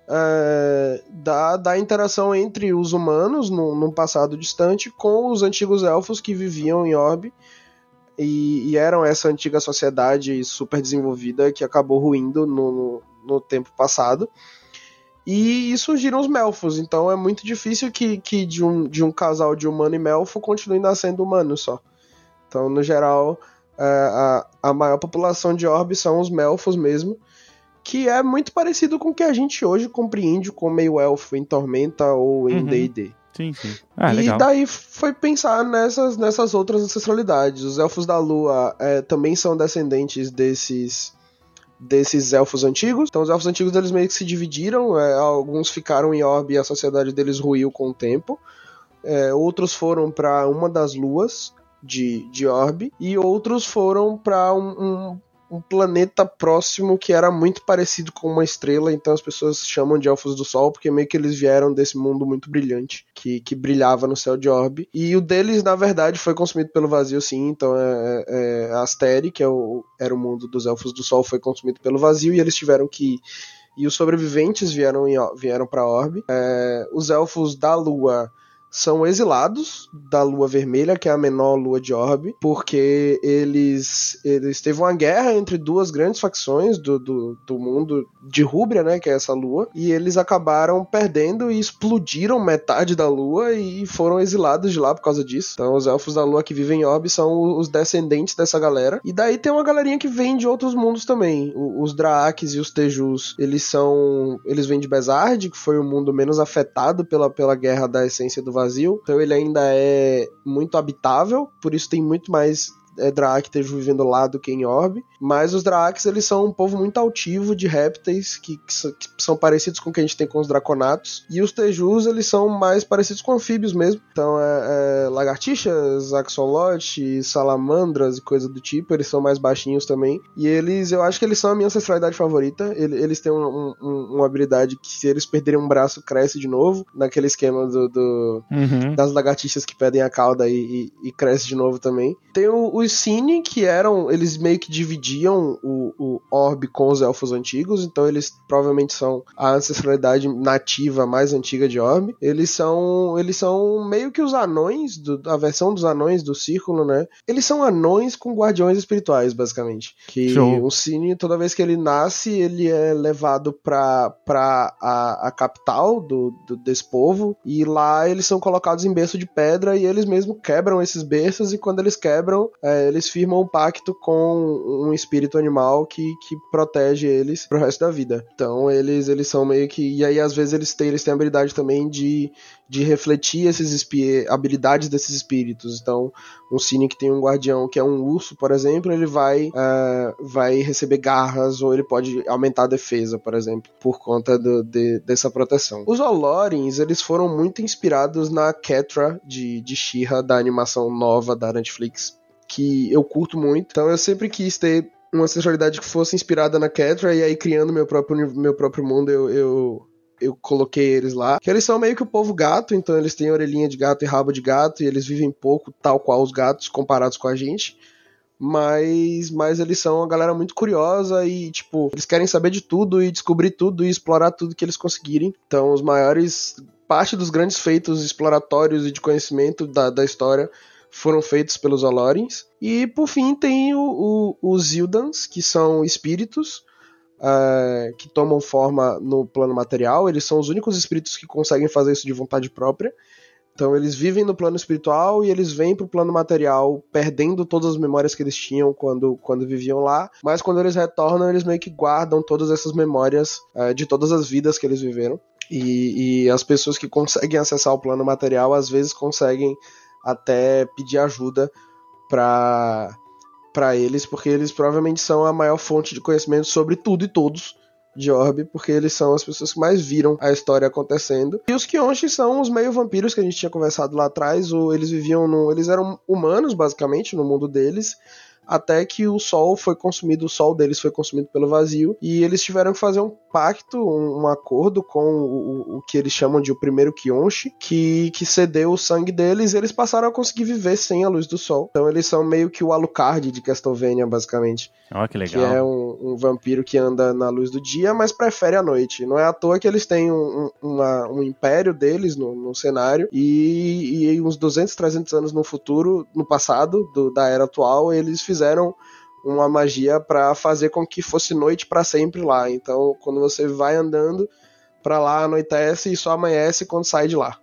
é, da, da interação entre os humanos num, passado distante com os antigos elfos que viviam em Orbe e, e, eram essa antiga sociedade super desenvolvida que acabou ruindo no, no, no tempo passado. E, e, surgiram os Melfos, então é muito difícil que, que de, um, de um casal de humano e Melfo continue nascendo humano só. Então, no geral, é, a, a maior população de Orbe são os Melfos mesmo, que é muito parecido com o que a gente hoje compreende como meio elfo em Tormenta ou em D&D. Uhum. Sim, sim. Ah, e legal. daí foi pensar nessas, nessas outras ancestralidades. Os elfos da lua é, também são descendentes desses desses elfos antigos. Então os elfos antigos eles meio que se dividiram. É, alguns ficaram em Orbe e a sociedade deles ruiu com o tempo. É, outros foram para uma das luas de, de Orbe e outros foram para um, um um planeta próximo que era muito parecido com uma estrela, então as pessoas chamam de Elfos do Sol, porque meio que eles vieram desse mundo muito brilhante, que, que brilhava no céu de Orbe. E o deles, na verdade, foi consumido pelo vazio, sim, então é, é, é Asteri, que é o, era o mundo dos Elfos do Sol, foi consumido pelo vazio, e eles tiveram que e os sobreviventes vieram, vieram para Orbe. É, os elfos da Lua são exilados da Lua Vermelha, que é a menor lua de Orbe, porque eles, eles teve uma guerra entre duas grandes facções do, do, do mundo de Rúbria, né, que é essa lua, e eles acabaram perdendo e explodiram metade da lua e foram exilados de lá por causa disso. Então os elfos da lua que vivem em Orbe são os descendentes dessa galera. E daí tem uma galerinha que vem de outros mundos também. Os Draaks e os Tejus, eles são eles vêm de Bezard, que foi o mundo menos afetado pela, pela guerra da essência do vazio. Então ele ainda é muito habitável, por isso tem muito mais é, Draacters vivendo lá do que em Orbe. Mas os Draaks, eles são um povo muito altivo de répteis que, que, que, são parecidos com o que a gente tem com os Draconatos. E os Tejus, eles são mais parecidos com anfíbios mesmo. Então, é, é lagartixas, axolotes, salamandras e coisa do tipo. Eles são mais baixinhos também. E eles, eu acho que eles são a minha ancestralidade favorita. Eles têm um, um, uma habilidade que, se eles perderem um braço, cresce de novo. Naquele esquema do, do uhum. das lagartixas que pedem a cauda e, e, e, cresce de novo também. Tem o, o os Cine, que eram. Eles meio que dividiam o, o orbe com os elfos antigos, então eles provavelmente são a ancestralidade nativa mais antiga de orbe. Eles são. Eles são meio que os anões, do, a versão dos anões do círculo, né? Eles são anões com guardiões espirituais, basicamente. Que Show. o Cine, toda vez que ele nasce, ele é levado pra, pra a, a capital do, do, desse povo, e lá eles são colocados em berço de pedra e eles mesmo quebram esses berços, e quando eles quebram, é, eles firmam um pacto com um espírito animal que, que protege eles pro resto da vida. Então eles, eles são meio que. E aí, às vezes, eles têm, eles têm a habilidade também de, de refletir esses habilidades desses espíritos. Então, um Cine que tem um guardião que é um urso, por exemplo, ele vai, uh, vai receber garras ou ele pode aumentar a defesa, por exemplo, por conta do, de, dessa proteção. Os Olorins, eles foram muito inspirados na Ketra de, de da animação nova da Netflix, que eu curto muito. Então eu sempre quis ter uma sexualidade que fosse inspirada na Ketra e aí criando meu próprio, meu próprio mundo eu, eu eu coloquei eles lá, que eles são meio que o povo gato, então eles têm orelhinha de gato e rabo de gato, e eles vivem pouco, tal qual os gatos, comparados com a gente. Mas, mas eles são uma galera muito curiosa e, tipo, eles querem saber de tudo e descobrir tudo e explorar tudo que eles conseguirem. Então, os maiores. Parte dos grandes feitos exploratórios e de conhecimento da, da história foram feitos pelos Olorins. E, por fim, tem o, o, os Zildans, que são espíritos uh, que tomam forma no plano material. Eles são os únicos espíritos que conseguem fazer isso de vontade própria. Então eles vivem no plano espiritual e eles vêm pro plano material perdendo todas as memórias que eles tinham quando, quando viviam lá, mas quando eles retornam eles meio que guardam todas essas memórias uh, de todas as vidas que eles viveram. E, e, as pessoas que conseguem acessar o plano material às vezes conseguem até pedir ajuda para para eles, porque eles provavelmente são a maior fonte de conhecimento sobre tudo e todos de Orbe, porque eles são as pessoas que mais viram a história acontecendo. E os Kyonshi são os meio vampiros que a gente tinha conversado lá atrás, ou eles viviam no, eles eram humanos basicamente no mundo deles até que o sol foi consumido, o sol deles foi consumido pelo vazio, e eles tiveram que fazer um pacto, um, um acordo com o, o, que eles chamam de o primeiro Kyonshi, que, que cedeu o sangue deles e eles passaram a conseguir viver sem a luz do sol. Então eles são meio que o Alucard de Castlevania, basicamente. Ó, oh, que legal. Que é um, um, vampiro que anda na luz do dia, mas prefere a noite. Não é à toa que eles têm um, uma, um império deles no, no cenário, e, e uns 200, 300 anos no futuro, no passado, do, da era atual, eles fizeram uma magia para fazer com que fosse noite para sempre lá. Então, quando você vai andando para lá, anoitece e só amanhece quando sai de lá.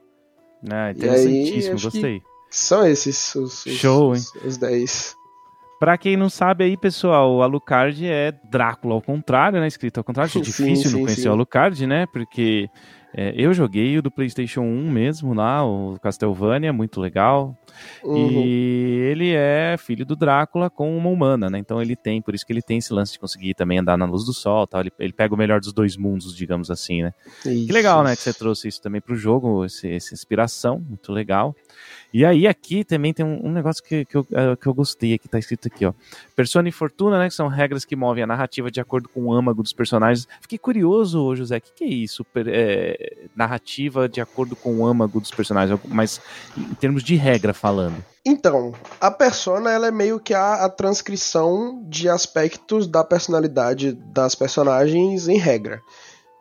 Ah, interessantíssimo, aí, gostei. São esses os, Show, os, hein? os 10. Pra quem não sabe aí, pessoal, o Alucard é Drácula ao contrário, né? Escrito ao contrário. É difícil sim, não conhecer sim. o Alucard, né? Porque é, eu joguei o do PlayStation 1 mesmo lá, o Castlevania, muito legal. Uhum. E ele é filho do Drácula com uma humana, né? Então ele tem, por isso que ele tem esse lance de conseguir também andar na luz do sol tal. Ele, ele pega o melhor dos dois mundos, digamos assim, né? Isso. Que legal, né? Que você trouxe isso também pro jogo, esse, essa inspiração, muito legal. E aí aqui também tem um, um negócio que, que, eu, uh, que eu gostei, que tá escrito aqui, ó. Persona e Fortuna, né, que são regras que movem a narrativa de acordo com o âmago dos personagens. Fiquei curioso, José, o que, que é isso? Per, é, narrativa de acordo com o âmago dos personagens, mas em termos de regra falando. Então, a persona ela é meio que a, a transcrição de aspectos da personalidade das personagens em regra.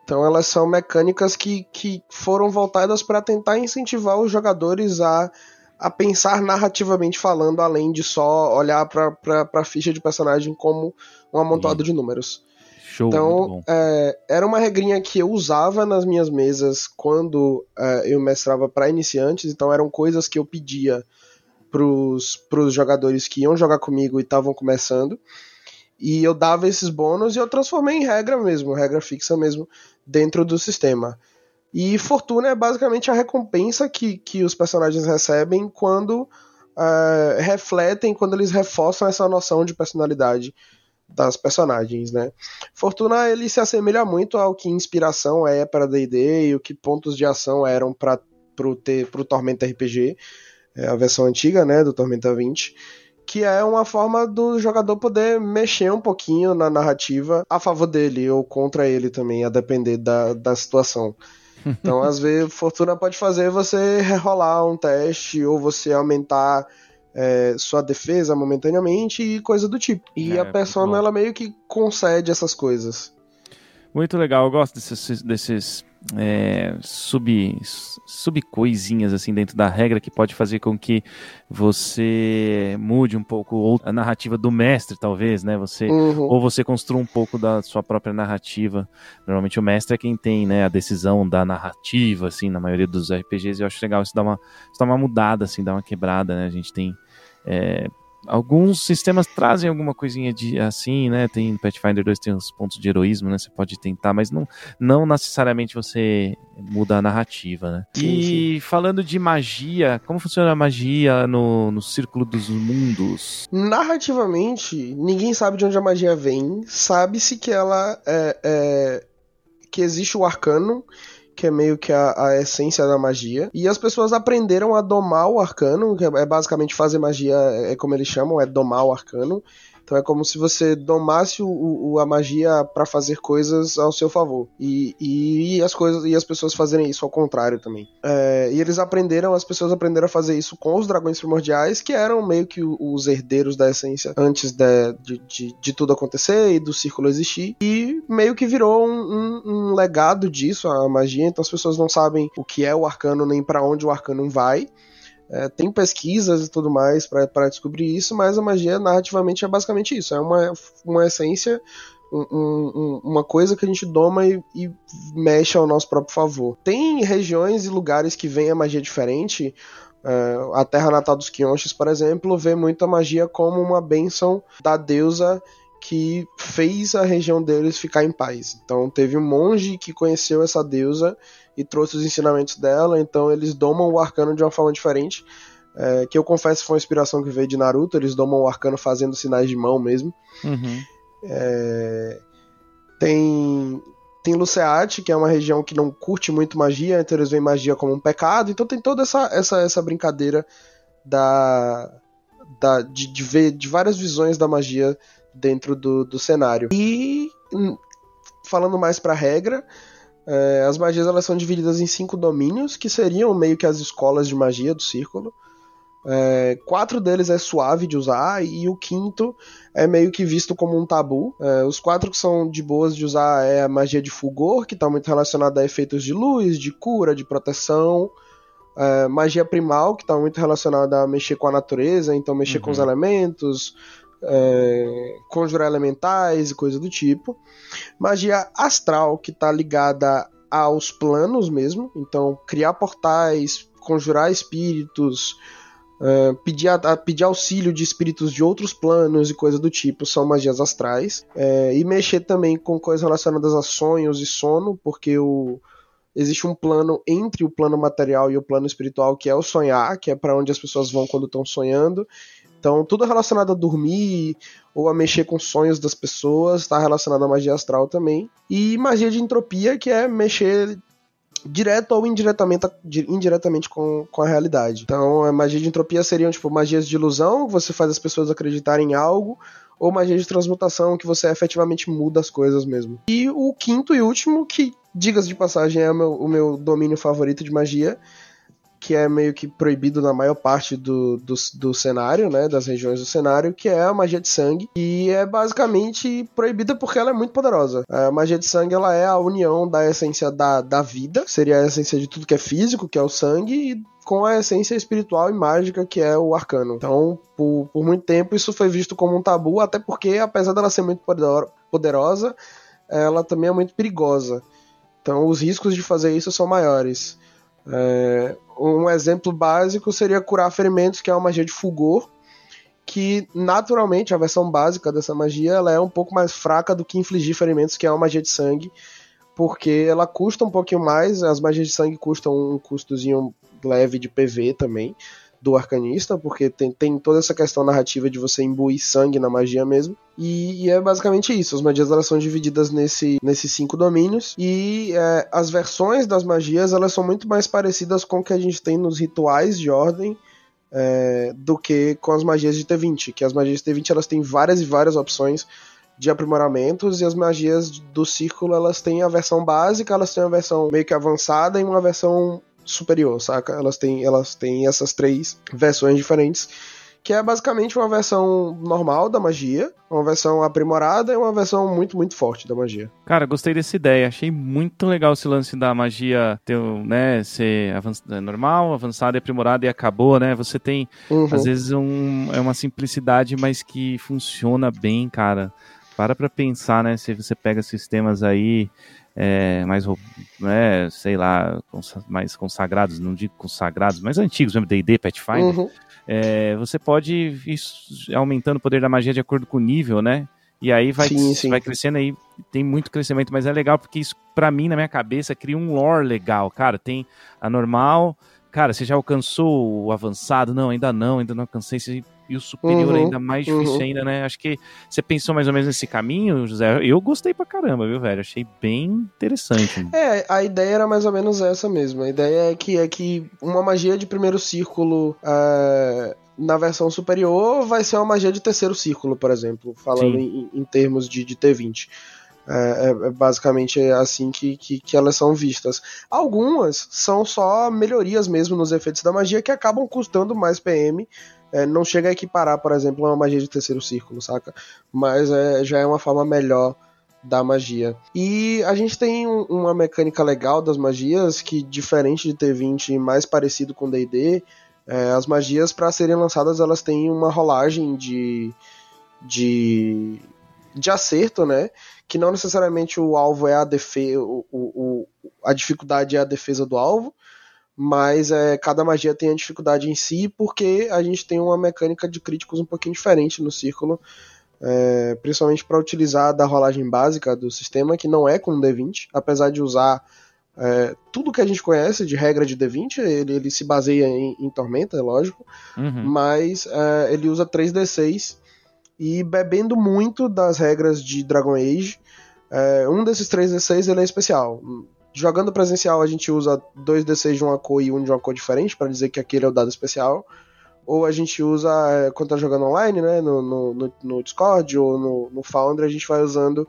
Então elas são mecânicas que, que foram voltadas para tentar incentivar os jogadores a a pensar narrativamente falando, além de só olhar para a ficha de personagem como um amontoado de números. Show, então, é, era uma regrinha que eu usava nas minhas mesas quando é, eu mestrava para iniciantes, então eram coisas que eu pedia pros, pros jogadores que iam jogar comigo e estavam começando. E eu dava esses bônus e eu transformei em regra mesmo, regra fixa mesmo, dentro do sistema. E fortuna é basicamente a recompensa que, que os personagens recebem quando uh, refletem, quando eles reforçam essa noção de personalidade das personagens, né? Fortuna ele se assemelha muito ao que inspiração é para D&D e o que pontos de ação eram para pro, pro Tormenta RPG, é a versão antiga, né, do Tormenta 20 que é uma forma do jogador poder mexer um pouquinho na narrativa a favor dele ou contra ele também, a depender da, da situação. Então, às vezes, Fortuna pode fazer você rerolar um teste ou você aumentar é, sua defesa momentaneamente e coisa do tipo. E é, a persona, ela meio que concede essas coisas. Muito legal, eu gosto desses, desses é, sub, sub coisinhas assim dentro da regra que pode fazer com que você mude um pouco a narrativa do mestre, talvez, né? Você uhum. ou você construa um pouco da sua própria narrativa. Normalmente o mestre é quem tem, né, a decisão da narrativa, assim, na maioria dos RPGs. E eu acho legal isso dar uma, isso dá uma mudada, assim, dar uma quebrada, né? A gente tem é, alguns sistemas trazem alguma coisinha de assim, né? Tem Pathfinder 2 tem os pontos de heroísmo, né? Você pode tentar, mas não, não necessariamente você muda a narrativa, né? Sim, e sim. falando de magia, como funciona a magia no, no Círculo dos Mundos? Narrativamente, ninguém sabe de onde a magia vem. Sabe-se que ela é, é, que existe o arcano que é meio que a, a, essência da magia. E as pessoas aprenderam a domar o arcano, que é basicamente fazer magia, é como eles chamam, é domar o arcano. Então é como se você domasse o, o, a magia para fazer coisas ao seu favor. E, e, as coisas e as pessoas fazerem isso ao contrário também. É, e eles aprenderam, as pessoas aprenderam a fazer isso com os dragões primordiais, que eram meio que os herdeiros da essência antes de, de, de, de tudo acontecer e do círculo existir. E meio que virou um, um, um legado disso, a magia. Então as pessoas não sabem o que é o arcano nem para onde o arcano vai. É, tem pesquisas e tudo mais para descobrir isso, mas a magia narrativamente é basicamente isso: é uma, uma essência, um, um, uma coisa que a gente doma e, e, mexe ao nosso próprio favor. Tem regiões e lugares que vem a magia diferente. É, a terra natal dos Quionches, por exemplo, vê muito a magia como uma bênção da deusa que fez a região deles ficar em paz. Então teve um monge que conheceu essa deusa e trouxe os ensinamentos dela, então eles domam o arcano de uma forma diferente. É, que eu confesso foi uma inspiração que veio de Naruto, eles domam o arcano fazendo sinais de mão mesmo. Uhum. É, tem tem Luceate, que é uma região que não curte muito magia, então eles veem magia como um pecado, então tem toda essa, essa, essa brincadeira da, da de, de ver de várias visões da magia dentro do, do cenário. E hum, falando mais para regra, é, as magias elas são divididas em cinco domínios, que seriam meio que as escolas de magia do círculo. É, quatro deles é suave de usar e o quinto é meio que visto como um tabu. É, os quatro que são de boas de usar é a magia de fulgor, que está muito relacionada a efeitos de luz, de cura, de proteção. É, magia primal, que está muito relacionada a mexer com a natureza, então mexer uhum. com os uhum. elementos, é, conjurar elementais e coisa do tipo. Magia astral, que está ligada aos planos mesmo, então criar portais, conjurar espíritos, uh, pedir, a, pedir auxílio de espíritos de outros planos e coisa do tipo, são magias astrais. É, e mexer também com coisas relacionadas a sonhos e sono, porque o, existe um plano entre o plano material e o plano espiritual, que é o sonhar, que é para onde as pessoas vão quando estão sonhando. Então, tudo relacionado a dormir ou a mexer com sonhos das pessoas está relacionado à magia astral também. E magia de entropia, que é mexer direto ou indiretamente, indiretamente com, com a realidade. Então, a magia de entropia seriam tipo magias de ilusão, você faz as pessoas acreditarem em algo, ou magia de transmutação, que você efetivamente muda as coisas mesmo. E o quinto e último, que, digas de passagem, é o meu, o meu domínio favorito de magia, que é meio que proibido na maior parte do, do, do, cenário, né, das regiões do cenário, que é a magia de sangue, e é basicamente proibida porque ela é muito poderosa. A magia de sangue, ela é a união da essência da, da vida, seria a essência de tudo que é físico, que é o sangue, e com a essência espiritual e mágica que é o arcano. Então, por, por muito tempo, isso foi visto como um tabu, até porque, apesar dela ser muito poderosa, ela também é muito perigosa. Então, os riscos de fazer isso são maiores. É, um exemplo básico seria curar ferimentos, que é uma magia de fulgor, que naturalmente a versão básica dessa magia ela é um pouco mais fraca do que infligir ferimentos, que é uma magia de sangue, porque ela custa um pouquinho mais, as magias de sangue custam um custozinho leve de PV também do arcanista, porque tem, tem toda essa questão narrativa de você imbuir sangue na magia mesmo. E, e é basicamente isso. As magias elas são divididas nesse, nesses cinco domínios. E é, as versões das magias elas são muito mais parecidas com o que a gente tem nos rituais de ordem. É, do que com as magias de T20, que as magias de T20 elas têm várias e várias opções de aprimoramentos e as magias do círculo elas têm a versão básica, elas têm a versão meio que avançada e uma versão superior, saca? Elas têm, elas têm essas três versões diferentes que é basicamente uma versão normal da magia, uma versão aprimorada e uma versão muito, muito forte da magia. Cara, gostei dessa ideia. Achei muito legal esse lance da magia ter, né, ser é, normal, avançada e aprimorada e acabou, né? Você tem, uhum. às vezes, um, é uma simplicidade, mas que funciona bem, cara. Para pra pensar, né? Se você pega sistemas aí é, mais, né, sei lá, mais consagrados, não digo consagrados, mas antigos, mesmo D&D, Pathfinder, uhum. É, você pode ir aumentando o poder da magia de acordo com o nível, né? E aí vai, sim, sim. vai crescendo aí, tem muito crescimento, mas é legal porque isso, para mim, na minha cabeça, cria um lore legal, cara. Tem a normal, cara, você já alcançou o avançado? Não, ainda não, ainda não alcancei. Você e o superior uhum, ainda mais difícil uhum. ainda, né? Acho que você pensou mais ou menos nesse caminho, José. Eu gostei pra caramba, viu, velho? Achei bem interessante. É, a ideia era mais ou menos essa mesmo. A ideia é que, é que uma magia de primeiro círculo. É na versão superior vai ser uma magia de terceiro círculo, por exemplo, falando em, em, termos de, de T20. É, é, é, basicamente assim que, que, que, elas são vistas. Algumas são só melhorias mesmo nos efeitos da magia que acabam custando mais PM é, não chega a equiparar, por exemplo, uma magia de terceiro círculo, saca? Mas é, já é uma forma melhor da magia. E a gente tem um, uma mecânica legal das magias que, diferente de T20 e mais parecido com D&D, é, as magias para serem lançadas elas têm uma rolagem de, de, de acerto, né? Que não necessariamente o alvo é a defesa, a dificuldade é a defesa do alvo, mas é, cada magia tem a dificuldade em si, porque a gente tem uma mecânica de críticos um pouquinho diferente no círculo, é, principalmente para utilizar da rolagem básica do sistema, que não é com D20, apesar de usar é, tudo que a gente conhece de regra de D20, ele, ele se baseia em, em Tormenta, é lógico, uhum. mas é, ele usa 3D6 e bebendo muito das regras de Dragon Age, é, um desses 3D6 ele é especial Jogando presencial, a gente usa dois D6 de uma cor e um de uma cor diferente, para dizer que aquele é o dado especial. Ou a gente usa, é, quando tá jogando online, né, no, no, no Discord ou no, no Foundry, a gente vai usando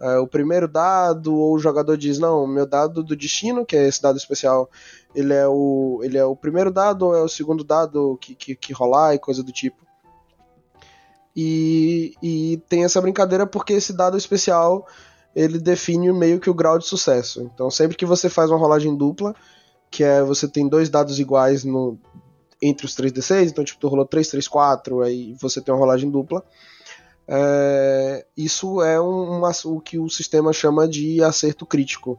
é, o primeiro dado, ou o jogador diz, não, meu dado do destino, que é esse dado especial, ele é o, ele é o primeiro dado ou é o segundo dado que, que, que rolar e coisa do tipo. E, e tem essa brincadeira porque esse dado especial ele define meio que o grau de sucesso. Então, sempre que você faz uma rolagem dupla, que é você tem dois dados iguais no, entre os 3d6, então tipo, tu rolou 3, 3, 4, aí você tem uma rolagem dupla. É, isso é um, o que o sistema chama de acerto crítico.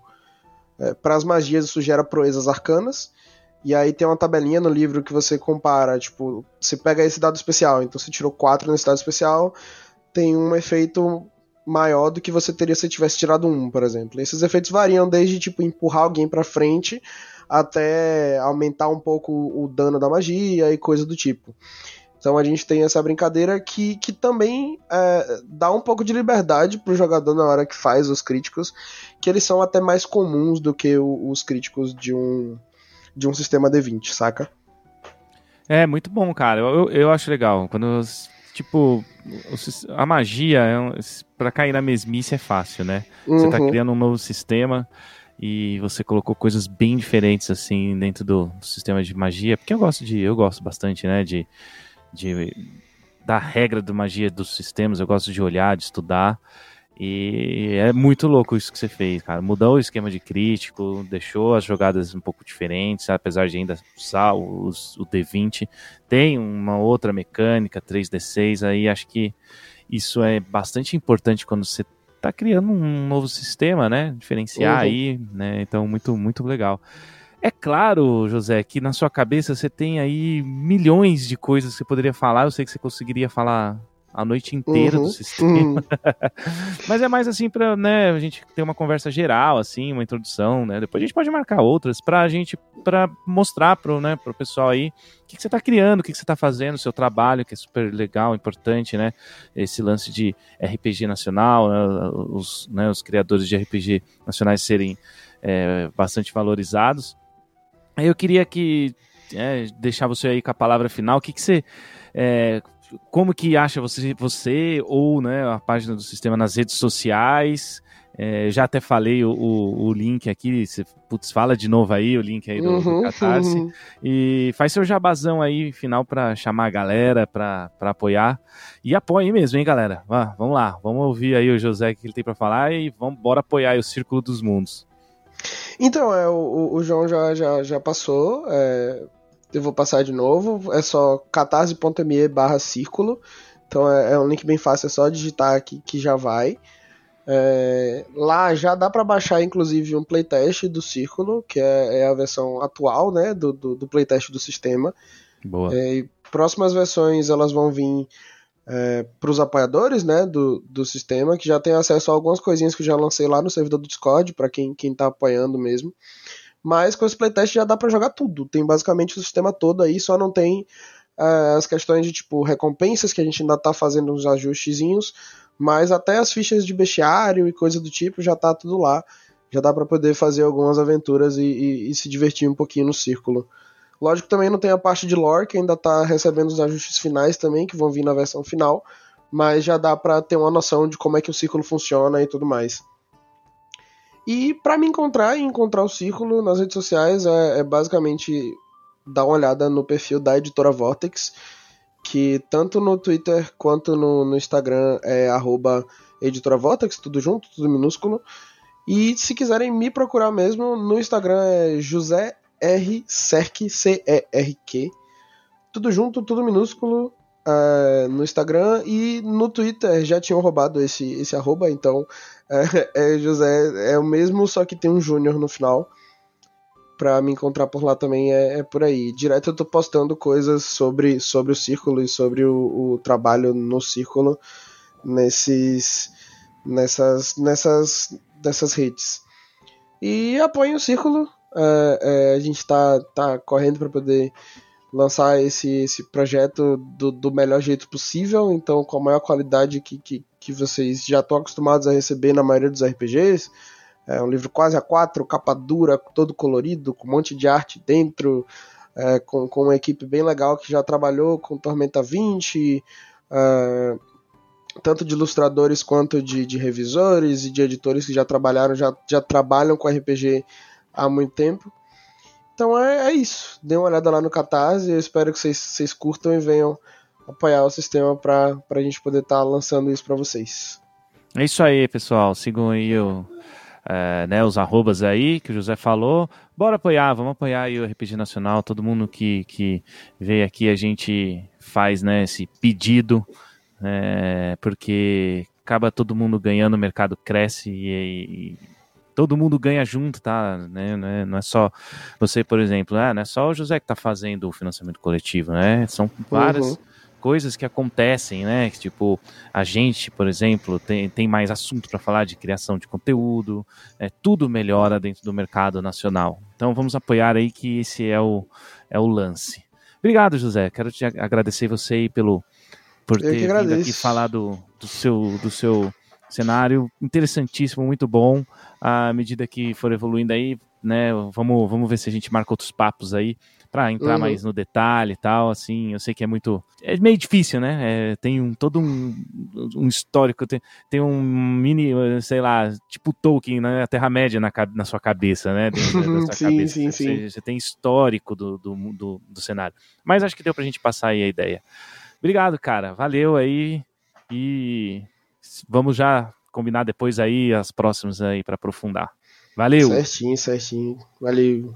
É, Para as magias, isso gera proezas arcanas. E aí tem uma tabelinha no livro que você compara, tipo, você pega esse dado especial, então você tirou 4 nesse dado especial, tem um efeito maior do que você teria se tivesse tirado um, por exemplo. Esses efeitos variam desde tipo empurrar alguém para frente até aumentar um pouco o dano da magia e coisa do tipo. Então a gente tem essa brincadeira que, que também é, dá um pouco de liberdade pro jogador na hora que faz os críticos, que eles são até mais comuns do que o, os críticos de um, de um sistema D20, saca? É, muito bom, cara. Eu, eu acho legal. Quando tipo, a magia, é para cair na mesmice é fácil, né? Uhum. Você tá uhum. criando um novo sistema e você colocou coisas bem diferentes assim dentro do, sistema de magia, porque eu gosto de, eu gosto bastante, né, de, de da regra da magia dos sistemas, eu gosto de olhar, de estudar. E é muito louco isso que você fez, cara. Mudou o esquema de crítico, deixou as jogadas um pouco diferentes, apesar de ainda usar o, o D20. Tem uma outra mecânica, 3D6, aí acho que isso é bastante importante quando você está criando um novo sistema, né? Diferenciar uhum. aí, né? Então, muito, muito legal. É claro, José, que na sua cabeça você tem aí milhões de coisas que você poderia falar. Eu sei que você conseguiria falar a noite inteira uhum, do sistema. Uhum. Mas é mais assim para né, a gente ter uma conversa geral, assim, uma introdução, né? Depois a gente pode marcar outras para a gente para mostrar pro, né, pro pessoal aí o que, que você está criando, o que, que você está fazendo, o seu trabalho, que é super legal, importante, né? Esse lance de RPG nacional, né, os, né, os criadores de RPG nacionais serem é, bastante valorizados. Aí eu queria que é, deixar você aí com a palavra final. O que, que você é, como que acha você, você ou né, a página do sistema nas redes sociais? É, já até falei o, o, o link aqui, você, putz, fala de novo aí o link aí do, uhum, do Catarse. Uhum. E faz seu jabazão aí, final, para chamar a galera, para apoiar. E apoie mesmo, hein, galera? Ah, vamos lá, vamos ouvir aí o José que ele tem para falar e vamos bora apoiar o Círculo dos Mundos. Então, é, o, o João já, já, já passou, é, eu vou passar de novo, é só catarse.me barra círculo, então é, é, um link bem fácil, é só digitar aqui que já vai. É, lá já dá para baixar, inclusive, um playtest do Círculo, que é, é a versão atual né, do, do, do, playtest do sistema. Boa. É, próximas versões elas vão vir é, para os apoiadores né, do, do sistema, que já tem acesso a algumas coisinhas que eu já lancei lá no servidor do Discord, para quem está apoiando mesmo. Mas com esse playtest já dá para jogar tudo. Tem basicamente o sistema todo aí, só não tem uh, as questões de tipo recompensas que a gente ainda está fazendo uns ajustezinhos, mas até as fichas de bestiário e coisa do tipo já tá tudo lá. Já dá para poder fazer algumas aventuras e, e, e, se divertir um pouquinho no círculo. Lógico também não tem a parte de lore, que ainda tá recebendo os ajustes finais também, que vão vir na versão final, mas já dá para ter uma noção de como é que o círculo funciona e tudo mais. E para me encontrar e encontrar o círculo nas redes sociais é, é basicamente dar uma olhada no perfil da editora Vortex que tanto no Twitter quanto no, no Instagram é arroba editora Vortex, tudo junto, tudo minúsculo. E se quiserem me procurar mesmo, no Instagram é José R. Cerque, C-E-R-Q. Tudo junto, tudo minúsculo uh, no Instagram e no Twitter já tinham roubado esse, esse arroba, então é, é José, é o mesmo, só que tem um Júnior no final para me encontrar por lá também é, é, por aí. Direto eu tô postando coisas sobre, sobre o círculo e sobre o, o trabalho no círculo nesses nessas nessas dessas redes. E apoiem o círculo. É, é, a gente tá, tá correndo para poder lançar esse, esse projeto do, do melhor jeito possível, então com a maior qualidade que, que, que vocês já estão acostumados a receber na maioria dos RPGs. É um livro quase a quatro, capa dura, todo colorido, com um monte de arte dentro, é, com, com uma equipe bem legal que já trabalhou com Tormenta 20, é, tanto de ilustradores quanto de, de, revisores e de editores que já trabalharam, já, já trabalham com RPG há muito tempo. Então é, é isso. Dê uma olhada lá no Catarse. Eu espero que vocês, curtam e venham apoiar o sistema para a gente poder estar tá lançando isso para vocês. É isso aí, pessoal. Sigam aí o é, né, os arrobas aí que o José falou. Bora apoiar, vamos apoiar aí o RPG Nacional. Todo mundo que, que veio aqui, a gente faz né, esse pedido, é, porque acaba todo mundo ganhando, o mercado cresce e, e todo mundo ganha junto, tá? Né? Não é só você, por exemplo, ah, não é só o José que está fazendo o financiamento coletivo, né? São várias. Uhum coisas que acontecem, né? Tipo, a gente, por exemplo, tem, tem mais assunto para falar de criação de conteúdo, é, tudo melhora dentro do mercado nacional. Então vamos apoiar aí que esse é o, é o lance. Obrigado, José. Quero te agradecer você aí pelo, por ter vindo aqui falar do, do, seu, do seu cenário. Interessantíssimo, muito bom. À medida que for evoluindo aí, né? Vamos, vamos ver se a gente marca outros papos aí para entrar uhum. mais no detalhe e tal, assim, eu sei que é muito, é meio difícil, né, é, tem um, todo um, um histórico, tem, tem um mini, sei lá, tipo Tolkien, né, a Terra-média na, na sua cabeça, né, dentro da sua sim, cabeça, sim, você, sim. você tem histórico do, do, do, do cenário, mas acho que deu pra gente passar aí a ideia. Obrigado, cara, valeu aí e vamos já combinar depois aí as próximas aí para aprofundar. Valeu. Certinho, certinho. Valeu.